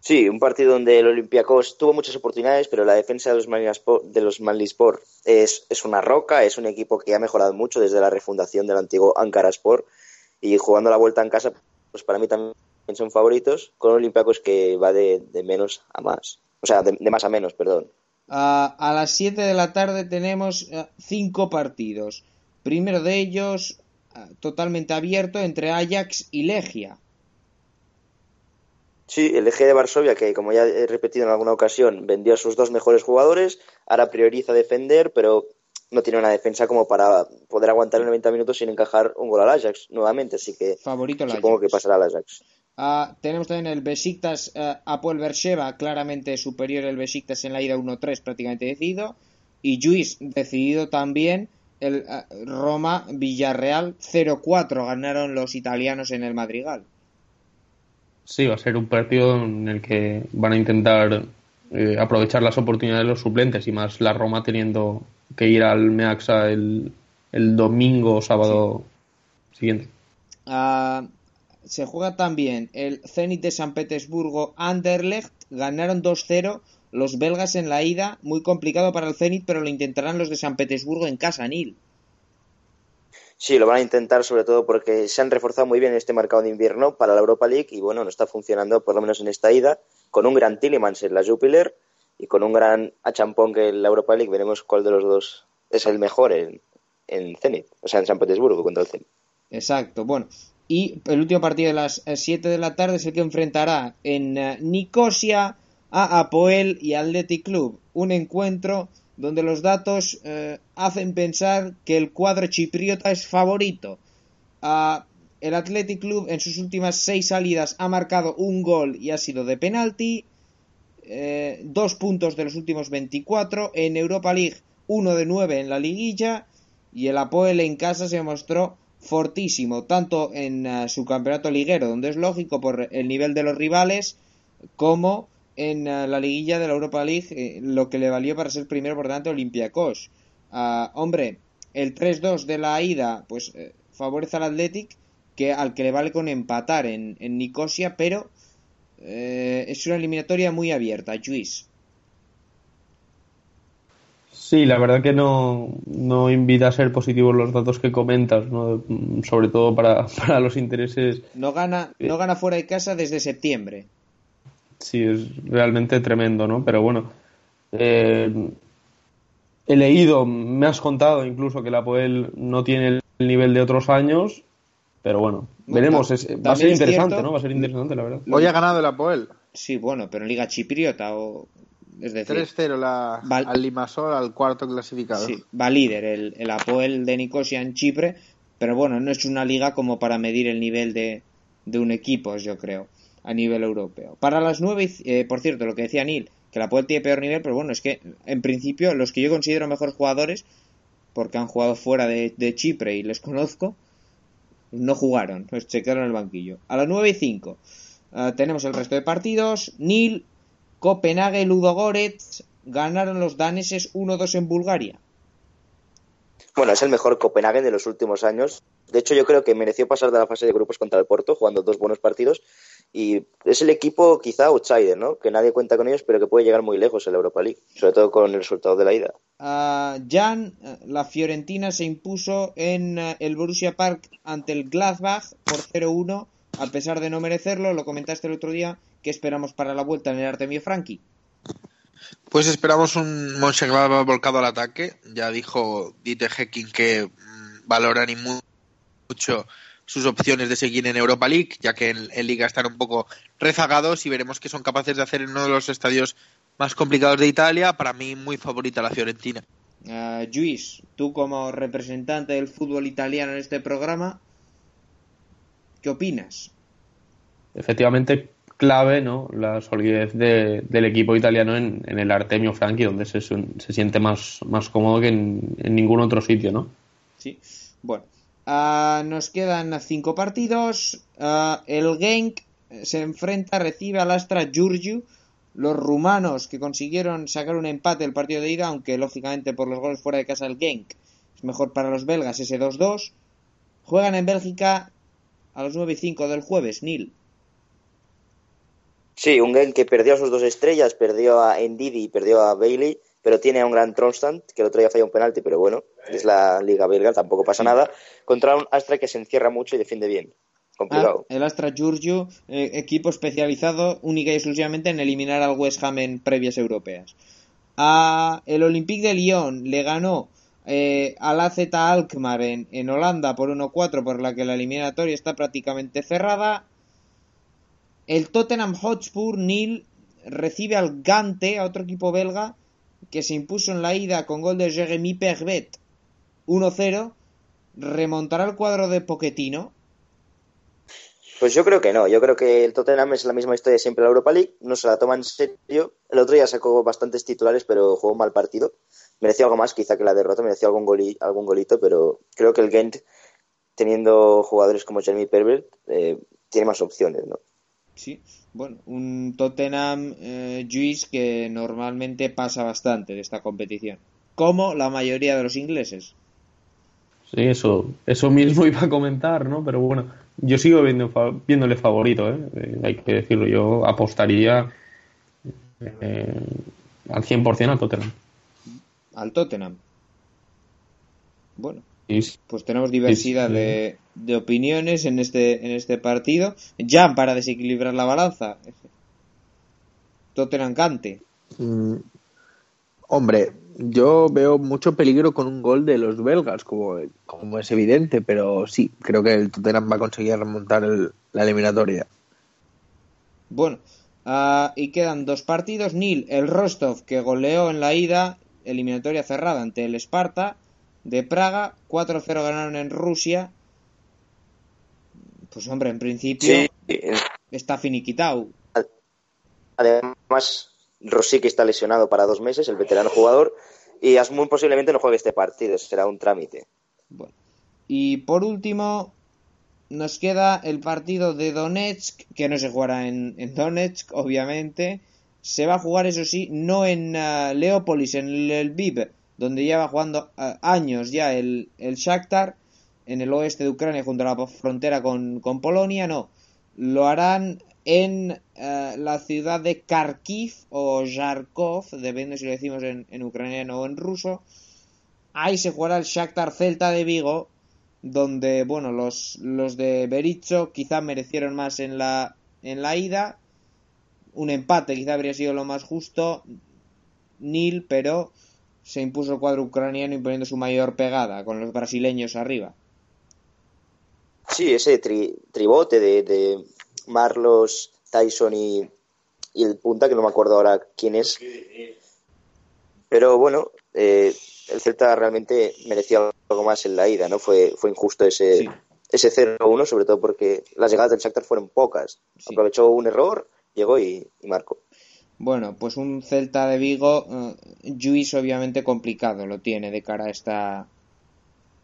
Sí, un partido donde el Olympiacos tuvo muchas oportunidades, pero la defensa de los, Maniaspor- de los Manlispor es, es una roca, es un equipo que ha mejorado mucho desde la refundación del antiguo Ankara Sport y jugando la vuelta en casa, pues para mí también son favoritos, con Olympiacos que va de, de menos a más, o sea, de, de más a menos, perdón. A las 7 de la tarde tenemos ah, cinco partidos. Primero de ellos, ah, totalmente abierto entre Ajax y Legia. Sí, el eje de Varsovia, que como ya he repetido en alguna ocasión, vendió a sus dos mejores jugadores, ahora prioriza defender, pero no tiene una defensa como para poder aguantar en 90 minutos sin encajar un gol al Ajax nuevamente, así que Favorito supongo Ajax. que pasará al Ajax. Ah, tenemos también el Besiktas eh, Apoel claramente superior el Besiktas en la ida 1-3, prácticamente decidido. Y Juiz decidido también el eh, Roma Villarreal 0-4 ganaron los italianos en el Madrigal. Sí, va a ser un partido en el que van a intentar eh, aprovechar las oportunidades de los suplentes y más la Roma teniendo que ir al Meaxa el, el domingo o sábado siguiente. Ah, se juega también el Zenit de San Petersburgo Anderlecht, ganaron 2-0 los belgas en la ida, muy complicado para el Zenit, pero lo intentarán los de San Petersburgo en casa, Nil. Sí, lo van a intentar sobre todo porque se han reforzado muy bien en este mercado de invierno para la Europa League y bueno, no está funcionando por lo menos en esta ida, con un gran Tillemans en la Jupiler y con un gran Achampong en la Europa League, veremos cuál de los dos es el mejor en, en Zenit, o sea, en San Petersburgo contra el Zenit. Exacto, bueno. Y el último partido de las 7 de la tarde es el que enfrentará en eh, Nicosia a Apoel y Athletic Club. Un encuentro donde los datos eh, hacen pensar que el cuadro chipriota es favorito. El Athletic Club en sus últimas seis salidas ha marcado un gol y ha sido de penalti. Eh, dos puntos de los últimos 24. En Europa League, uno de nueve en la liguilla. Y el Apoel en casa se mostró fortísimo, tanto en eh, su campeonato liguero, donde es lógico por el nivel de los rivales, como en eh, la liguilla de la Europa League, eh, lo que le valió para ser primero por delante Olympiacos. Ah, hombre, el 3-2 de la ida, pues eh, favorece al Athletic, que al que le vale con empatar en, en Nicosia, pero eh, es una eliminatoria muy abierta, Luis. Sí, la verdad que no, no invita a ser positivos los datos que comentas, ¿no? Sobre todo para, [laughs] para los intereses. No gana, no gana fuera de casa desde septiembre. Sí, es realmente tremendo, ¿no? Pero bueno, eh, he leído, me has contado incluso que la Poel no tiene el nivel de otros años, pero bueno, veremos. es- va a ser es interesante, cierto- ¿no? Va a ser interesante, la verdad. Hoy ha ganado el Apoel. Sí, bueno, pero en Liga Chipriota o... Es decir, 3-0 la- Val- al Limasol, al cuarto clasificado. Sí, va líder el, el Apoel de Nicosia en Chipre, pero bueno, no es una liga como para medir el nivel de, de un equipo, yo creo, a nivel europeo. Para las nueve, y- eh, por cierto, lo que decía Neil, que el Apoel tiene peor nivel, pero bueno, es que en principio los que yo considero mejores jugadores, porque han jugado fuera de, Chipre y les [laughs] conozco, no jugaron, pues se el banquillo. A las 9 y 5 tenemos el resto de partidos. Nil, Copenhague Ludogorets ganaron los daneses 1-2 en Bulgaria. Bueno, es el mejor Copenhagen de los últimos años. De hecho, yo creo que mereció pasar de la fase de grupos contra el Porto, jugando dos buenos partidos. Y es el equipo quizá outsider, ¿no? Que nadie cuenta con ellos, pero que puede llegar muy lejos en la Europa League, sobre todo con el resultado de la ida. Ah, Jan, eh, la Fiorentina se impuso en eh, el Borussia Park ante el Gladbach por 0-1, a pesar de no merecerlo. Lo comentaste el otro día. ¿Qué esperamos para la vuelta en el Artemio Franchi? Pues esperamos un Mönchengladbach volcado al ataque. Ya dijo Dieter Hecking que mm, valoran y mu- mucho sus opciones de seguir en Europa League, ya que en, en Liga están un poco rezagados y veremos qué son capaces de hacer en uno de los estadios más complicados de Italia. Para mí, muy favorita la Fiorentina. Luis, tú como representante del fútbol italiano en este programa, ¿qué opinas? Efectivamente, clave, ¿no? La solidez de- del equipo italiano en, en el Artemio Franchi, donde se, se siente más, más cómodo que en, en ningún otro sitio, ¿no? Sí. Bueno, ah, nos quedan cinco partidos. Ah, el Genk se enfrenta, recibe al Astra Giurgiu. Los rumanos que consiguieron sacar un empate el partido de ida, aunque lógicamente por los goles fuera de casa el Genk es mejor para los belgas ese 2-2. Juegan en Bélgica a las 9 y 5 del jueves, Nil. Sí, un Genk que perdió a sus dos estrellas, perdió a Ndidi y perdió a Bailey, pero tiene a un gran Tronstant, que el otro día falló un penalti, pero bueno, es la liga belga, tampoco pasa nada, contra un Astra que se encierra mucho y defiende bien. Complicado. Ah, el Astra Giurgiu, eh, equipo especializado única y exclusivamente en eliminar al West Ham en previas europeas. A el Olympique de Lyon le ganó eh, al AZ Alkmaar en, en Holanda por 1-4, por la que la eliminatoria está prácticamente cerrada. El Tottenham Hotspur Nil recibe al Gante, a otro equipo belga, que se impuso en la ida con gol de Jeremy Pervet 1-0. ¿Remontará el cuadro de Poquetino? Pues yo creo que no. Yo creo que el Tottenham es la misma historia siempre en la Europa League. No se la toma en serio. El otro día sacó bastantes titulares, pero jugó un mal partido. Mereció algo más, quizá que la derrota. Mereció algún, goli, algún golito, pero creo que el Gent, teniendo jugadores como Jeremy Pervert, eh, tiene más opciones, ¿no? Sí, bueno, un Tottenham eh, Juice que normalmente pasa bastante de esta competición, como la mayoría de los ingleses. Sí, eso, eso mismo [laughs] iba a comentar, ¿no? Pero bueno, yo sigo viendo, viéndole favorito, ¿eh? Eh, hay que decirlo. Yo apostaría eh, al 100% al Tottenham. Al Tottenham. Bueno, pues tenemos diversidad Sí, sí. de, de opiniones en este, en este partido. Ya para desequilibrar la balanza. Tottenham Cante. Mm, hombre, yo veo mucho peligro con un gol de los belgas, como, como es evidente, pero sí, creo que el Tottenham va a conseguir remontar el- la eliminatoria. Bueno, ah, y quedan dos partidos. Nil, el Rostov, que goleó en la ida, eliminatoria cerrada ante el Sparta de Praga. 4-0 ganaron en Rusia. Pues hombre, en principio Sí, está finiquitado. además Rosicky está lesionado para dos meses, el veterano jugador, y muy posiblemente no juegue este partido, será un trámite. Bueno. Y por último, nos queda el partido de Donetsk, que no se jugará en, en Donetsk, obviamente. Se va a jugar, eso sí, no en ah, Leópolis, en el Lviv, donde lleva jugando ah, años ya el, el Shakhtar, en el oeste de Ucrania, junto a la frontera con, con Polonia, no. Lo harán en ah, la ciudad de Kharkiv o Yarkov, depende si lo decimos en, en ucraniano o en ruso. Ahí se jugará el Shakhtar Celta de Vigo, donde, bueno, los, los de Berizzo quizá merecieron más en la, en la ida. Un empate quizá habría sido lo más justo. Nil, pero se impuso el cuadro ucraniano imponiendo su mayor pegada con los brasileños arriba. Sí, ese tri- tribote de, de Marlos, Tyson y, y el punta, que no me acuerdo ahora quién es. Pero bueno, eh, el Celta realmente merecía algo más en la ida, ¿no? Fue, fue injusto ese, Sí. ese 0-1, sobre todo porque las llegadas del Shakhtar fueron pocas. Sí. Aprovechó un error, llegó y, y marcó. Bueno, pues un Celta de Vigo, eh, Lluís obviamente complicado lo tiene de cara a esta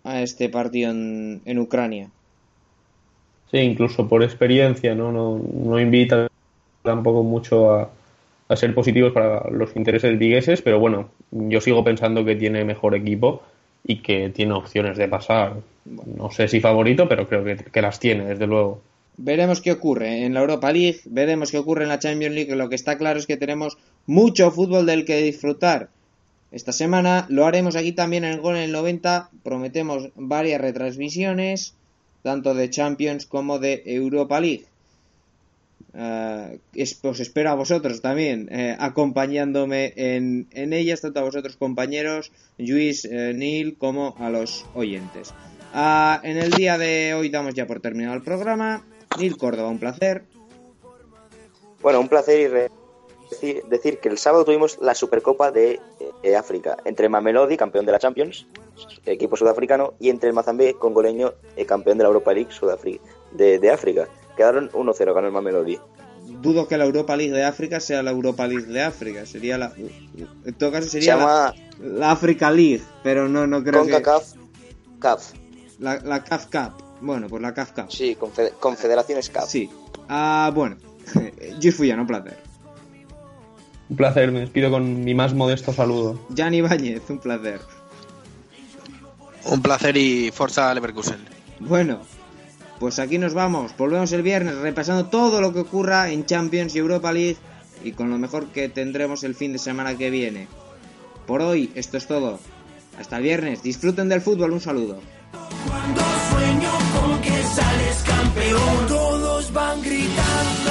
a este partido en, en Ucrania. Sí, incluso por experiencia, ¿no? No, no invita tampoco mucho a, a ser positivos para los intereses vigueses, pero bueno, yo sigo pensando que tiene mejor equipo y que tiene opciones de pasar. No sé si favorito, pero creo que, que las tiene, desde luego. Veremos qué ocurre en la Europa League, veremos qué ocurre en la Champions League. Lo que está claro es que tenemos mucho fútbol del que disfrutar. Esta semana lo haremos aquí también en el Gol en el 90. Prometemos varias retransmisiones, tanto de Champions como de Europa League. Eh, os espero a vosotros también, eh, acompañándome en, en ellas, tanto a vosotros compañeros, Luis, eh, Neil, como a los oyentes. Ah, en el día de hoy damos ya por terminado el programa. Neil Córdoba, un placer. Bueno, un placer y re- decir, decir que el sábado tuvimos la Supercopa de eh, África entre Mamelodi, campeón de la Champions, equipo sudafricano, y entre el Mazambé, congoleño, eh, campeón de la Europa League Sudafri- de, de África. Quedaron 1-0, ganó el Mamelodi. Dudo que la Europa League de África sea la Europa League de África. Sería la. En todo caso Se sería la, llama la Africa League, pero no, no creo que. CONCACAF CAF. La, la CAF Cup. Bueno, pues la CAF. Sí, Confe- Confederaciones CAF. Sí. Ah, bueno. [laughs] Gis Fullano, un placer. Un placer, me despido con mi más modesto saludo. Jan Ibáñez, un placer. Un placer y Forza Leverkusen. Bueno, pues aquí nos vamos. Volvemos el viernes repasando todo lo que ocurra en Champions y Europa League y con lo mejor que tendremos el fin de semana que viene. Por hoy, esto es todo. Hasta el viernes. Disfruten del fútbol. Un saludo sales campeón. Todos van gritando.